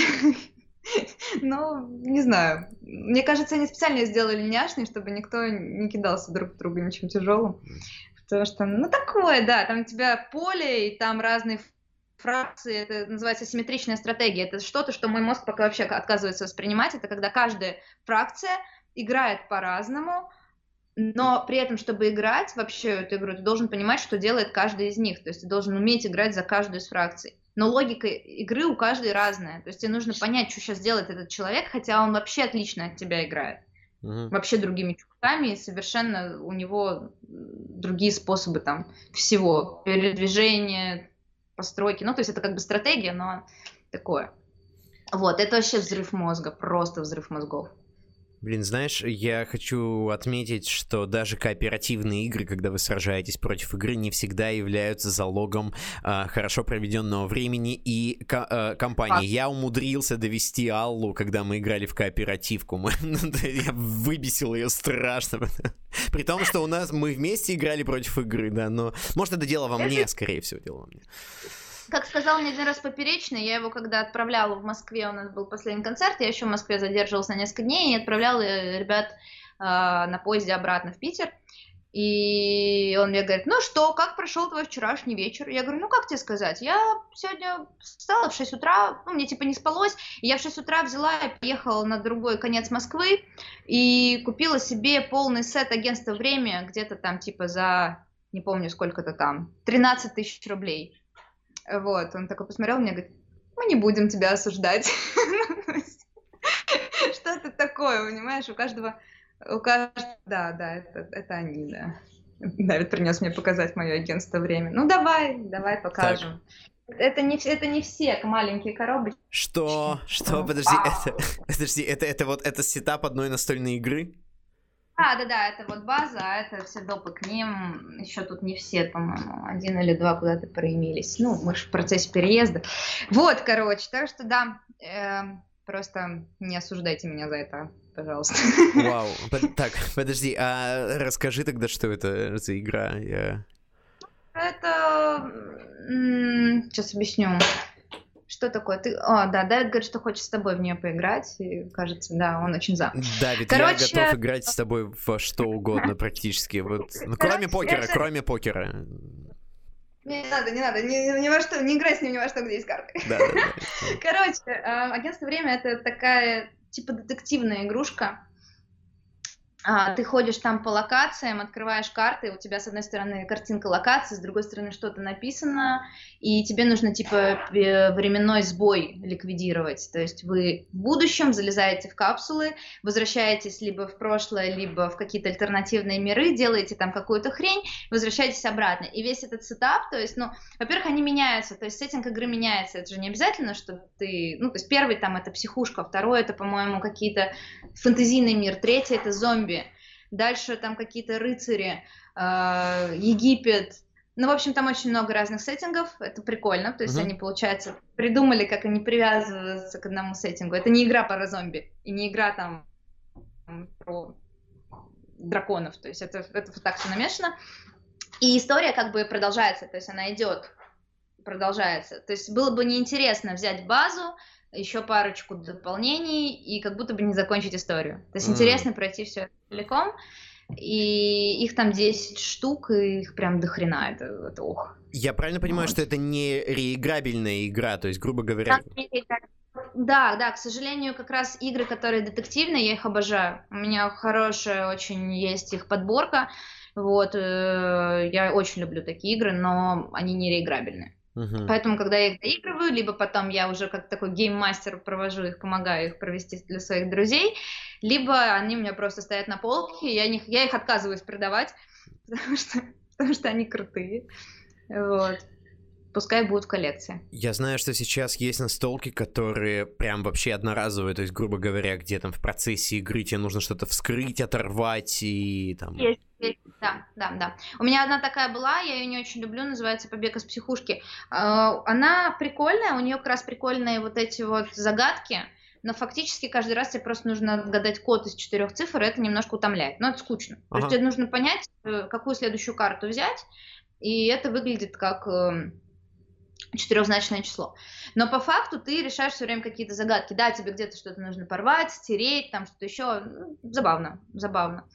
Speaker 2: Ну, не знаю. Мне кажется, они специально сделали няшный, чтобы никто не кидался друг в друга ничем тяжелым. Потому что, ну, такое, да, там у тебя поле, и там разные фракции, это называется симметричная стратегия. Это что-то, что мой мозг пока вообще отказывается воспринимать. Это когда каждая фракция играет по-разному, но при этом, чтобы играть вообще эту игру, ты должен понимать, что делает каждый из них. То есть ты должен уметь играть за каждую из фракций. Но логика игры у каждой разная. То есть тебе нужно понять, что сейчас делает этот человек, хотя он вообще отлично от тебя играет. Угу. Вообще другими чуваками, и совершенно у него другие способы там всего. Передвижения, постройки. Ну, то есть это как бы стратегия, но такое. Вот, это вообще взрыв мозга, просто взрыв мозгов.
Speaker 1: Блин, знаешь, я хочу отметить, что даже кооперативные игры, когда вы сражаетесь против игры, не всегда являются залогом э, хорошо проведенного времени и ко- э, компании. А. Я умудрился довести Аллу, когда мы играли в кооперативку. Мы, я выбесил ее страшно. При том, что у нас мы вместе играли против игры, да, но может это дело во мне, скорее всего, дело во мне.
Speaker 2: Как сказал мне один раз Поперечный, я его когда отправляла в Москве, у нас был последний концерт, я еще в Москве задерживалась на несколько дней и отправляла ребят э, на поезде обратно в Питер. И он мне говорит, ну что, как прошел твой вчерашний вечер? Я говорю, ну как тебе сказать, я сегодня встала в 6 утра, ну мне типа не спалось, и я в 6 утра взяла и поехала на другой конец Москвы и купила себе полный сет агентства «Время» где-то там типа за, не помню сколько-то там, 13 тысяч рублей. Вот, он такой посмотрел мне и говорит, мы не будем тебя осуждать. Что-то такое, понимаешь, у каждого, у каждого, да, да, это, это они, да. Давид принес мне показать мое агентство время. Ну давай, давай покажем. Так. Это не, это не все маленькие коробочки.
Speaker 1: Что? Что? Подожди, это, подожди, это, это вот это сетап одной настольной игры?
Speaker 2: А, да, да, это вот база, а это все допы к ним. Еще тут не все, по-моему, один или два куда-то проимелись. Ну, мы же в процессе переезда. Вот, короче, так что да, э, просто не осуждайте меня за это, пожалуйста.
Speaker 1: Вау, так, подожди, а расскажи тогда, что это за игра? Я...
Speaker 2: Это... Сейчас объясню. Что такое? Ты... О, да, Давид говорит, что хочет с тобой в нее поиграть. И кажется, да, он очень за.
Speaker 1: Давид, Короче... я готов играть с тобой во что угодно практически. Вот. Ну, кроме покера, кроме покера.
Speaker 2: Не надо, не надо, ни, ни во что, не играй с ним ни во что, где есть карты. Да, да, да. Короче, э, агентство время это такая типа детективная игрушка. А, ты ходишь там по локациям, открываешь карты, у тебя с одной стороны картинка локации, с другой стороны что-то написано, и тебе нужно типа временной сбой ликвидировать. То есть вы в будущем залезаете в капсулы, возвращаетесь либо в прошлое, либо в какие-то альтернативные миры, делаете там какую-то хрень, возвращаетесь обратно. И весь этот сетап, то есть, ну, во-первых, они меняются, то есть сеттинг игры меняется, это же не обязательно, что ты, ну, то есть первый там это психушка, второй это, по-моему, какие-то фэнтезийный мир, третий это зомби, дальше там какие-то рыцари, э, Египет. Ну, в общем, там очень много разных сеттингов, это прикольно, то есть uh-huh. они, получается, придумали, как они привязываются к одному сеттингу. Это не игра про зомби, и не игра там про драконов, то есть это, это вот так все намешано. И история как бы продолжается, то есть она идет, продолжается. То есть было бы неинтересно взять базу, еще парочку дополнений и как будто бы не закончить историю. То есть mm. интересно пройти все целиком. И их там 10 штук, и их прям дохрена, это, это ох.
Speaker 1: Я правильно понимаю, вот. что это не реиграбельная игра, то есть, грубо говоря...
Speaker 2: Да, да, к сожалению, как раз игры, которые детективные, я их обожаю. У меня хорошая очень есть их подборка, вот, э, я очень люблю такие игры, но они не реиграбельные. Uh-huh. Поэтому, когда я их доигрываю, либо потом я уже как такой гейммастер провожу их, помогаю их провести для своих друзей, либо они у меня просто стоят на полке, я, них, я их отказываюсь продавать, потому что, потому что они крутые. Вот. Пускай будут в коллекции.
Speaker 1: Я знаю, что сейчас есть настолки, которые прям вообще одноразовые, то есть, грубо говоря, где там в процессе игры тебе нужно что-то вскрыть, оторвать и там...
Speaker 2: Есть, есть, да, да, да. У меня одна такая была, я ее не очень люблю, называется «Побег из психушки». А, она прикольная, у нее как раз прикольные вот эти вот загадки, но фактически каждый раз тебе просто нужно отгадать код из четырех цифр, и это немножко утомляет, но это скучно. Ага. То есть тебе нужно понять, э, какую следующую карту взять, и это выглядит как эм, четырехзначное число. Но по факту ты решаешь все время какие-то загадки. Да, тебе где-то что-то нужно порвать, стереть, там что-то еще. Ну, забавно, забавно.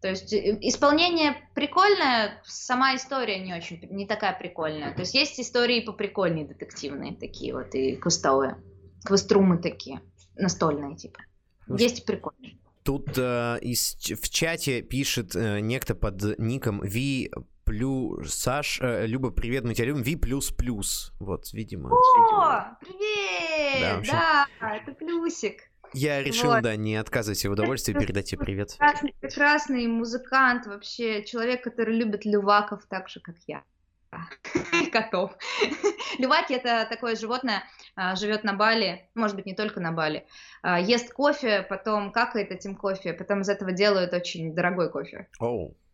Speaker 2: То есть э, исполнение прикольное, сама история не очень, не такая прикольная. То есть есть истории поприкольнее детективные такие вот и квестовые, квеструмы такие, настольные типа. Есть прикольные.
Speaker 1: Тут э, из, в чате пишет э, некто под ником V плюс Саш, э, Люба, привет, мы тебя любим. Ви плюс плюс. Вот, видимо.
Speaker 2: О, привет! Да, общем... да это плюсик.
Speaker 1: Я решил, вот. да, не отказывать себе в удовольствии передать тебе привет.
Speaker 2: Прекрасный, прекрасный музыкант, вообще человек, который любит люваков так же, как я. Котов. Люваки это такое животное, а, живет на Бали, может быть, не только на Бали. А, ест кофе, потом какает этим кофе, потом из этого делают очень дорогой кофе.
Speaker 1: Оу. Oh.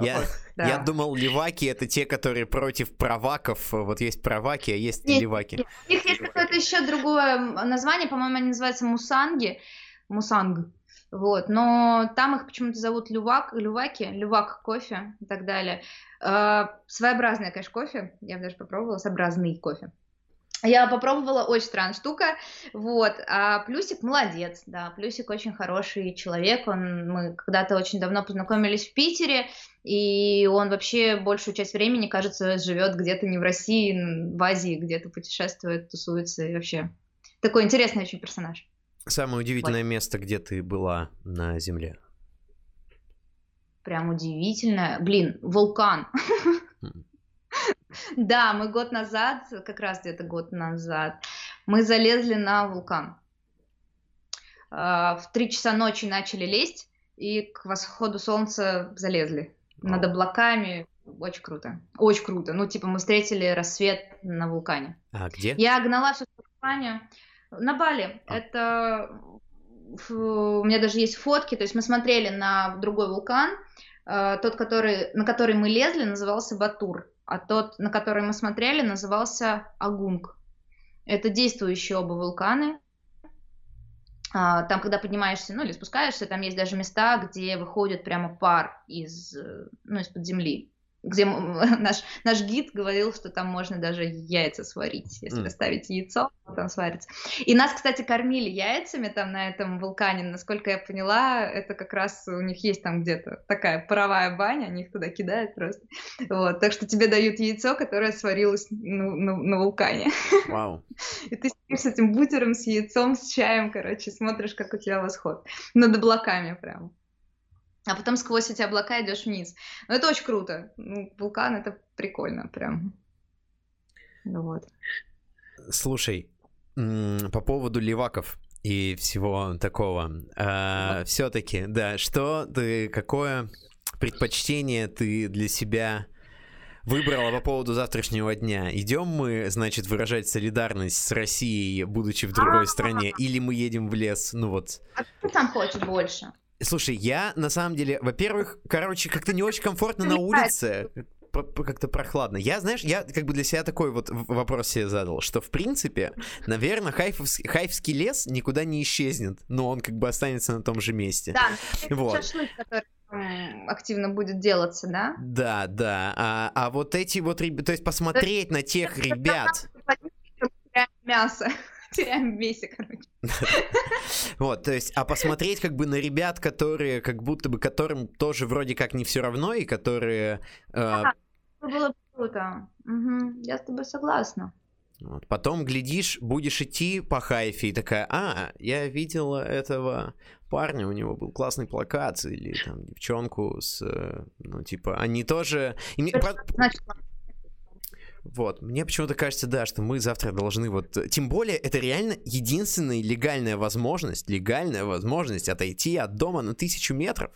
Speaker 1: Я, вот, да. я думал, леваки это те, которые против праваков. Вот есть праваки, а есть Нет, леваки.
Speaker 2: У них есть какое-то еще другое название, по-моему, они называются мусанги. Мусанг. Вот, но там их почему-то зовут лювак, люваки, лювак кофе и так далее. Э, своеобразное, конечно, кофе. Я даже попробовала своеобразный кофе. Я попробовала, очень странная штука, вот, а Плюсик молодец, да, Плюсик очень хороший человек, он, мы когда-то очень давно познакомились в Питере, и он вообще большую часть времени, кажется, живет где-то не в России, в Азии, где-то путешествует, тусуется, и вообще такой интересный очень персонаж.
Speaker 1: Самое удивительное вот. место, где ты была на Земле?
Speaker 2: Прям удивительное, блин, вулкан. Да, мы год назад, как раз где-то год назад, мы залезли на вулкан. А, в три часа ночи начали лезть, и к восходу солнца залезли. Над облаками. Очень круто. Очень круто. Ну, типа, мы встретили рассвет на вулкане.
Speaker 1: А где?
Speaker 2: Я гнала всю компанию. На Бали. А. Это... У меня даже есть фотки. То есть мы смотрели на другой вулкан. А, тот, который... на который мы лезли, назывался Батур а тот, на который мы смотрели, назывался Агунг. Это действующие оба вулканы. А, там, когда поднимаешься, ну или спускаешься, там есть даже места, где выходит прямо пар из, э, ну, из-под земли где наш, наш гид говорил, что там можно даже яйца сварить, если mm. ставить яйцо, там сварится. И нас, кстати, кормили яйцами там на этом вулкане, насколько я поняла, это как раз у них есть там где-то такая паровая баня, они их туда кидают просто. Вот, так что тебе дают яйцо, которое сварилось на, на, на вулкане.
Speaker 1: Вау.
Speaker 2: И ты сидишь с этим бутером, с яйцом, с чаем, короче, смотришь, как у тебя восход. Над облаками прям. А потом сквозь эти облака идешь вниз. Ну, это очень круто. Вулкан это прикольно, прям. Ну вот.
Speaker 1: Слушай, по поводу леваков и всего такого. А, Все-таки, да, что ты, какое предпочтение ты для себя выбрала по поводу завтрашнего дня. Идем мы, значит, выражать солидарность с Россией, будучи в другой стране, или мы едем в лес? Ну вот.
Speaker 2: А кто там хочет больше?
Speaker 1: Слушай, я на самом деле, во-первых, короче, как-то не очень комфортно на улице как-то прохладно. Я, знаешь, я как бы для себя такой вот вопрос себе задал, что, в принципе, наверное, хайфовский, хайфский лес никуда не исчезнет, но он как бы останется на том же месте.
Speaker 2: Да, вот. шашлык, который активно будет делаться, да?
Speaker 1: Да, да. А, а вот эти вот, то есть посмотреть на тех ребят...
Speaker 2: Мясо теряем в весе, короче.
Speaker 1: Вот, то есть, а посмотреть как бы на ребят, которые, как будто бы, которым тоже вроде как не все равно, и которые...
Speaker 2: Э, было круто. Я с тобой согласна.
Speaker 1: Вот. Потом, глядишь, будешь идти по хайфе и такая, а, я видела этого парня, у него был классный плакат, или там девчонку с, э, ну, типа, они тоже... И мне... Значит, вот, мне почему-то кажется, да, что мы завтра должны вот... Тем более, это реально единственная легальная возможность, легальная возможность отойти от дома на тысячу метров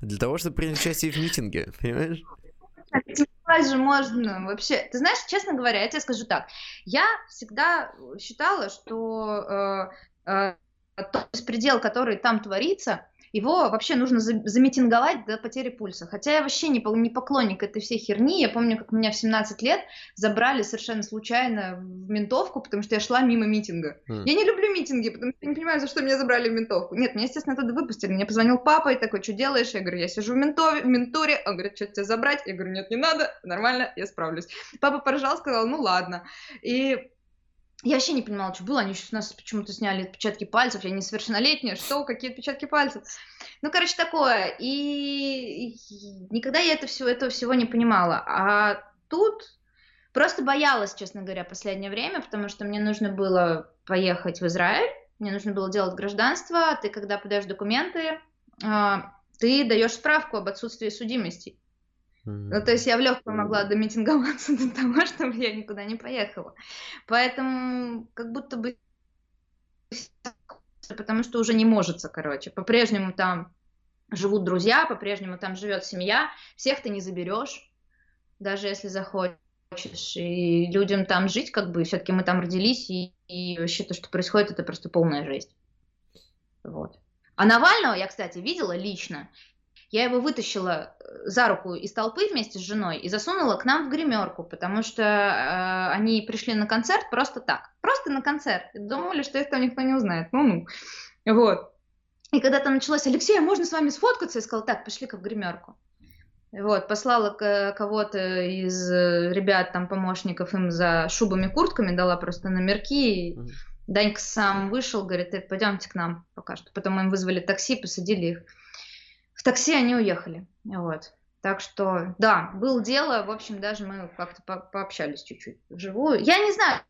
Speaker 1: для того, чтобы принять участие в митинге, понимаешь?
Speaker 2: же можно вообще. Ты знаешь, честно говоря, я тебе скажу так. Я всегда считала, что э, э, тот беспредел, который там творится, его вообще нужно замитинговать до потери пульса. Хотя я вообще не, не поклонник этой всей херни. Я помню, как меня в 17 лет забрали совершенно случайно в ментовку, потому что я шла мимо митинга. Mm. Я не люблю митинги, потому что я не понимаю, за что меня забрали в ментовку. Нет, меня, естественно, оттуда выпустили. Мне позвонил папа и такой, что делаешь? Я говорю, я сижу в, ментове, в менторе. Он говорит, что тебя забрать? Я говорю, нет, не надо, нормально, я справлюсь. Папа поржал, сказал, ну ладно. И я вообще не понимала, что было. Они еще с нас почему-то сняли отпечатки пальцев. Я несовершеннолетняя. Что? Какие отпечатки пальцев? Ну, короче, такое. И никогда я это все, этого всего не понимала. А тут просто боялась, честно говоря, последнее время, потому что мне нужно было поехать в Израиль. Мне нужно было делать гражданство. Ты, когда подаешь документы, а, ты даешь справку об отсутствии судимости. Ну, то есть я в легкую могла домитинговаться до того, чтобы я никуда не поехала. Поэтому как будто бы потому что уже не может, короче. По-прежнему там живут друзья, по-прежнему там живет семья, всех ты не заберешь, даже если захочешь. И людям там жить, как бы, все-таки мы там родились, и, и вообще то, что происходит, это просто полная жесть. Вот. А Навального я, кстати, видела лично, я его вытащила э, за руку из толпы вместе с женой и засунула к нам в гримерку, потому что э, они пришли на концерт просто так, просто на концерт. И думали, что их там никто не узнает. Ну-ну. Вот. И когда там началось, Алексей, а можно с вами сфоткаться? Я сказала, так, пошли-ка в гримерку. Вот, послала кого-то из э, ребят, там, помощников им за шубами, куртками, дала просто номерки. Mm-hmm. Данька сам вышел, говорит, пойдемте к нам пока что. Потом им вызвали такси, посадили их. В такси они уехали. Вот. Так что, да, было дело, в общем, даже мы как-то по пообщались чуть-чуть вживую. Я не знаю,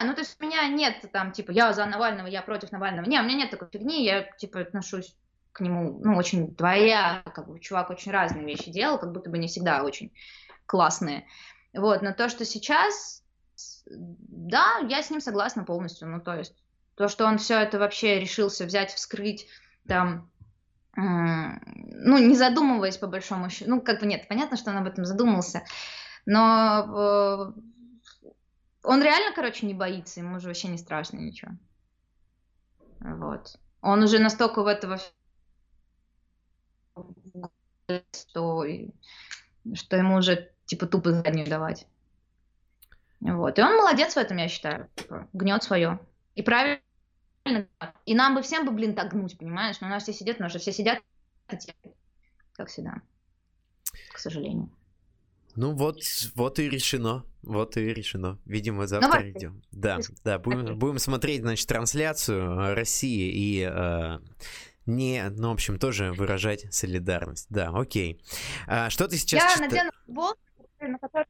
Speaker 2: ну, то есть у меня нет там, типа, я за Навального, я против Навального. Не, у меня нет такой фигни, я, типа, отношусь к нему, ну, очень двоя, как бы, чувак очень разные вещи делал, как будто бы не всегда очень классные. Вот, но то, что сейчас, да, я с ним согласна полностью, ну, то есть то, что он все это вообще решился взять, вскрыть, там, ну, не задумываясь по большому счету, ну, как бы нет, понятно, что он об этом задумался, но э, он реально, короче, не боится, ему уже вообще не страшно ничего. Вот. Он уже настолько в этого что, что ему уже, типа, тупо заднюю давать. Вот. И он молодец в этом, я считаю. Типа, гнет свое. И правильно и нам бы всем бы, блин, так гнуть, понимаешь? Но у нас все сидят, у нас же все сидят, как всегда, к сожалению.
Speaker 1: Ну вот, вот и решено, вот и решено. Видимо, завтра Давай. идем. Да, да, будем, будем смотреть, значит, трансляцию России и э, не, ну, в общем, тоже выражать солидарность. Да, окей. А, что ты сейчас...
Speaker 2: Я чита... надену футболку, на которой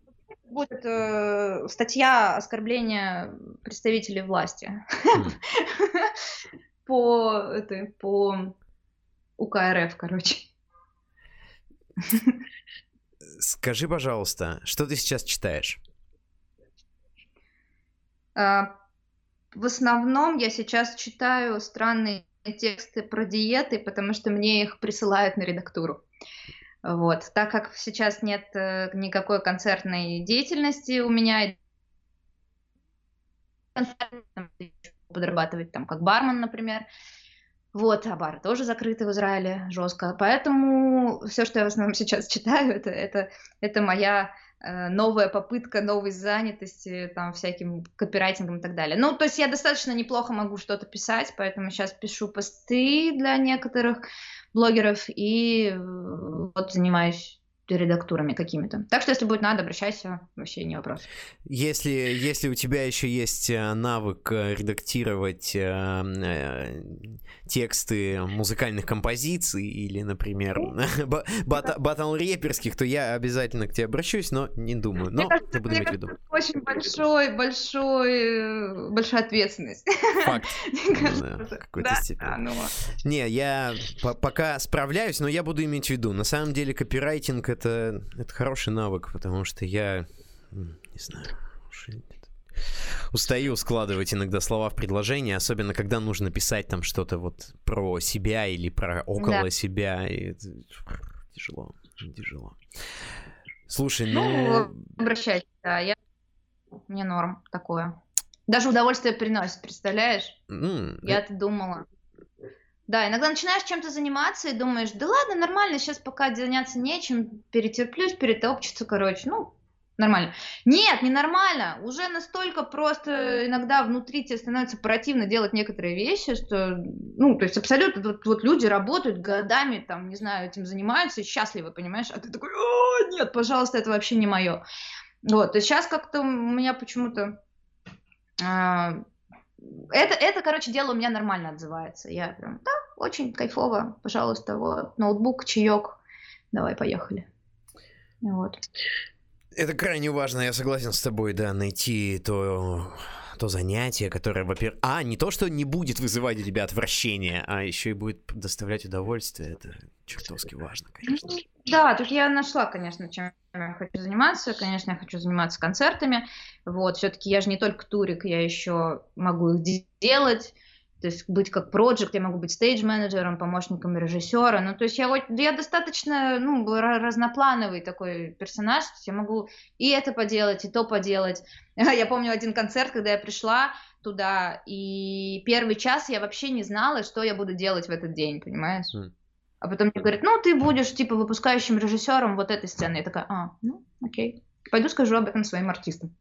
Speaker 2: будет э, статья оскорбления представителей власти по этой по УК РФ, короче.
Speaker 1: Скажи, пожалуйста, что ты сейчас читаешь?
Speaker 2: А, в основном я сейчас читаю странные тексты про диеты, потому что мне их присылают на редактуру. Вот. Так как сейчас нет э, никакой концертной деятельности у меня, подрабатывать там как бармен, например, вот, а бары тоже закрыты в Израиле жестко. Поэтому все, что я в основном сейчас читаю, это, это, это моя э, новая попытка новой занятости, там, всяким копирайтингом и так далее. Ну, то есть я достаточно неплохо могу что-то писать, поэтому сейчас пишу посты для некоторых блогеров и э, вот занимаюсь редактурами какими-то. Так что, если будет надо, обращайся, вообще не вопрос.
Speaker 1: Если, если у тебя еще есть э, навык э, редактировать э, э, тексты музыкальных композиций или, например, батл-реперских, то я обязательно к тебе обращусь, но не думаю. Но
Speaker 2: я буду иметь в виду. Очень большой, большой, большая ответственность. Факт.
Speaker 1: Ну не, я пока справляюсь, но я буду иметь в виду. На самом деле копирайтинг это, это хороший навык, потому что я, не знаю, устаю складывать иногда слова в предложение, особенно когда нужно писать там что-то вот про себя или про около да. себя. И тяжело, тяжело. Слушай, ну...
Speaker 2: Ну, обращайся, да, я... Мне норм такое. Даже удовольствие приносит, представляешь? Mm, Я-то это... думала. Да, иногда начинаешь чем-то заниматься и думаешь, да ладно, нормально, сейчас пока заняться нечем, перетерплюсь, перетопчется, короче, ну, нормально. Нет, не нормально. Уже настолько просто иногда внутри тебе становится противно делать некоторые вещи, что, ну, то есть абсолютно вот, вот люди работают годами, там, не знаю, этим занимаются и счастливы, понимаешь? А ты такой, о, нет, пожалуйста, это вообще не мое. Вот, есть сейчас как-то у меня почему-то а, это, это, короче, дело у меня нормально отзывается. Я прям, да, очень кайфово, пожалуйста, вот, ноутбук, чаек, давай, поехали. Вот.
Speaker 1: Это крайне важно, я согласен с тобой, да, найти то, то занятие, которое, во-первых, а, не то, что не будет вызывать у тебя отвращение, а еще и будет доставлять удовольствие, это чертовски важно, конечно.
Speaker 2: Да, тут я нашла, конечно, чем я хочу заниматься. Конечно, я хочу заниматься концертами. Вот, все-таки я же не только турик, я еще могу их делать. То есть быть как проект, я могу быть стейдж-менеджером, помощником режиссера. Ну, то есть я, я достаточно ну, разноплановый такой персонаж. То есть я могу и это поделать, и то поделать. Я помню один концерт, когда я пришла туда, и первый час я вообще не знала, что я буду делать в этот день, понимаешь? Mm. А потом мне говорят, ну, ты будешь, типа, выпускающим режиссером вот этой сцены. Я такая, а, ну, окей. Пойду скажу об этом своим артистам.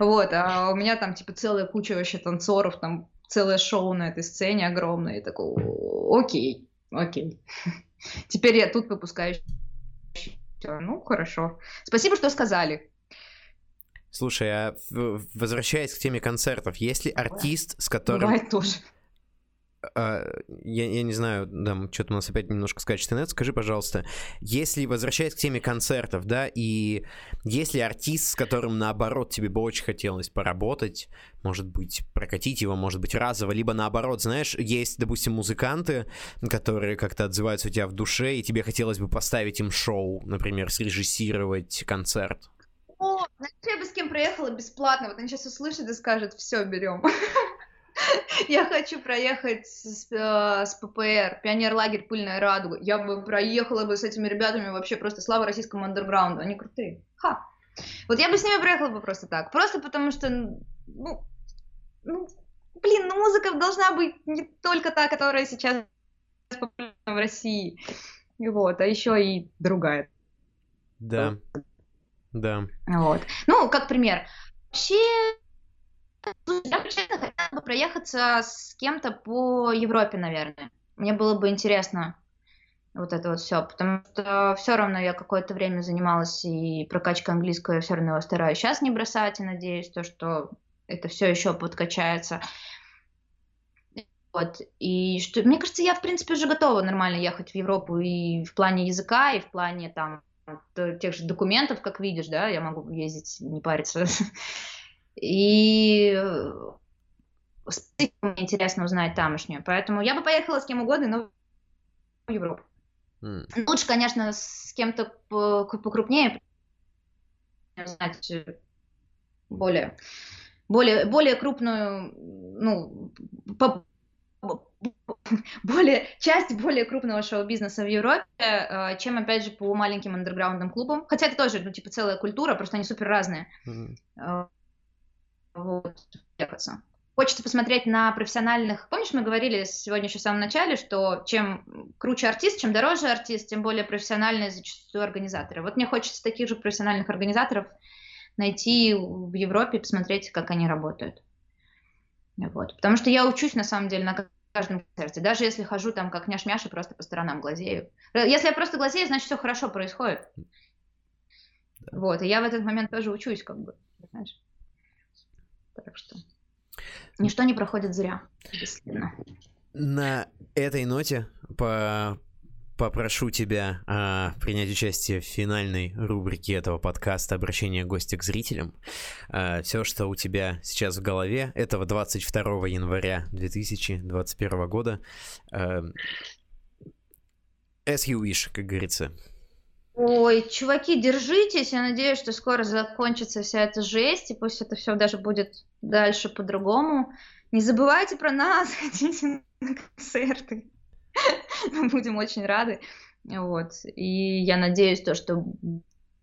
Speaker 2: Вот, а у меня там, типа, целая куча вообще танцоров, там целое шоу на этой сцене огромное. И такой, окей, окей. Теперь я тут выпускающий. Ну, хорошо. Спасибо, что сказали.
Speaker 1: Слушай, а возвращаясь к теме концертов, есть ли артист, с которым...
Speaker 2: Бывает тоже.
Speaker 1: А, я, я не знаю, да, что-то у нас опять немножко скачет интернет. Скажи, пожалуйста, если, возвращаясь к теме концертов, да, и если артист, с которым, наоборот, тебе бы очень хотелось поработать, может быть, прокатить его, может быть, разово, либо наоборот, знаешь, есть, допустим, музыканты, которые как-то отзываются у тебя в душе, и тебе хотелось бы поставить им шоу, например, срежиссировать концерт.
Speaker 2: О, знаешь, я бы с кем проехала бесплатно, вот они сейчас услышат и скажут, все, берем. Я хочу проехать с, э, с ППР, пионер-лагерь «Пыльная радуга». Я бы проехала бы с этими ребятами вообще просто слава российскому андерграунду. Они крутые. Ха! Вот я бы с ними проехала бы просто так. Просто потому что, ну, ну блин, ну музыка должна быть не только та, которая сейчас в России. Вот, а еще и другая.
Speaker 1: Да. Да.
Speaker 2: Вот. Ну, как пример. Вообще, я честно, хотела бы проехаться с кем-то по Европе, наверное. Мне было бы интересно вот это вот все, потому что все равно я какое-то время занималась и прокачкой английского, я все равно его стараюсь сейчас не бросать, и надеюсь, то, что это все еще подкачается. Вот. И что, мне кажется, я, в принципе, уже готова нормально ехать в Европу и в плане языка, и в плане там тех же документов, как видишь, да, я могу ездить, не париться. И э, мне интересно узнать тамошнюю. Поэтому я бы поехала с кем угодно, но в Европу. Mm. Лучше, конечно, с кем-то покрупнее, знать более, более, более крупную, ну, по, более, часть более крупного шоу-бизнеса в Европе, э, чем, опять же, по маленьким андерграундным клубам. Хотя это тоже, ну, типа, целая культура, просто они супер разные. Mm-hmm. Вот, Хочется посмотреть на профессиональных... Помнишь, мы говорили сегодня еще в самом начале, что чем круче артист, чем дороже артист, тем более профессиональные зачастую организаторы. Вот мне хочется таких же профессиональных организаторов найти в Европе и посмотреть, как они работают. Вот. Потому что я учусь, на самом деле, на каждом концерте. Даже если хожу там как няш-мяш и просто по сторонам глазею. Если я просто глазею, значит, все хорошо происходит. Вот. И я в этот момент тоже учусь, как бы. Знаешь? Так что... Ничто не проходит зря.
Speaker 1: На этой ноте по попрошу тебя а, принять участие в финальной рубрике этого подкаста «Обращение гостя к зрителям». А, все, что у тебя сейчас в голове, этого 22 января 2021 года. А, as you wish, как говорится.
Speaker 2: Ой, чуваки, держитесь. Я надеюсь, что скоро закончится вся эта жесть, и пусть это все даже будет дальше по-другому. Не забывайте про нас, ходите на концерты. Мы будем очень рады. Вот. И я надеюсь, то, что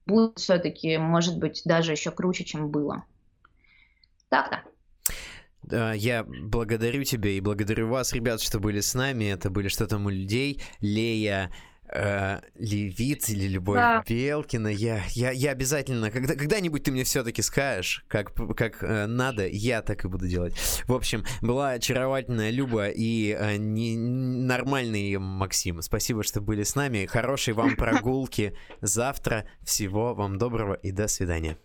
Speaker 2: будет все-таки, может быть, даже еще круче, чем было. Так-то.
Speaker 1: Я благодарю тебя и благодарю вас, ребят, что были с нами. Это были «Что там у людей?» Лея, э, Левит или Любовь да. Белкина. Я, я, я обязательно, когда, когда-нибудь ты мне все-таки скажешь, как, как э, надо, я так и буду делать. В общем, была очаровательная Люба и э, не, нормальный Максим. Спасибо, что были с нами. Хорошей вам прогулки завтра. Всего вам доброго и до свидания.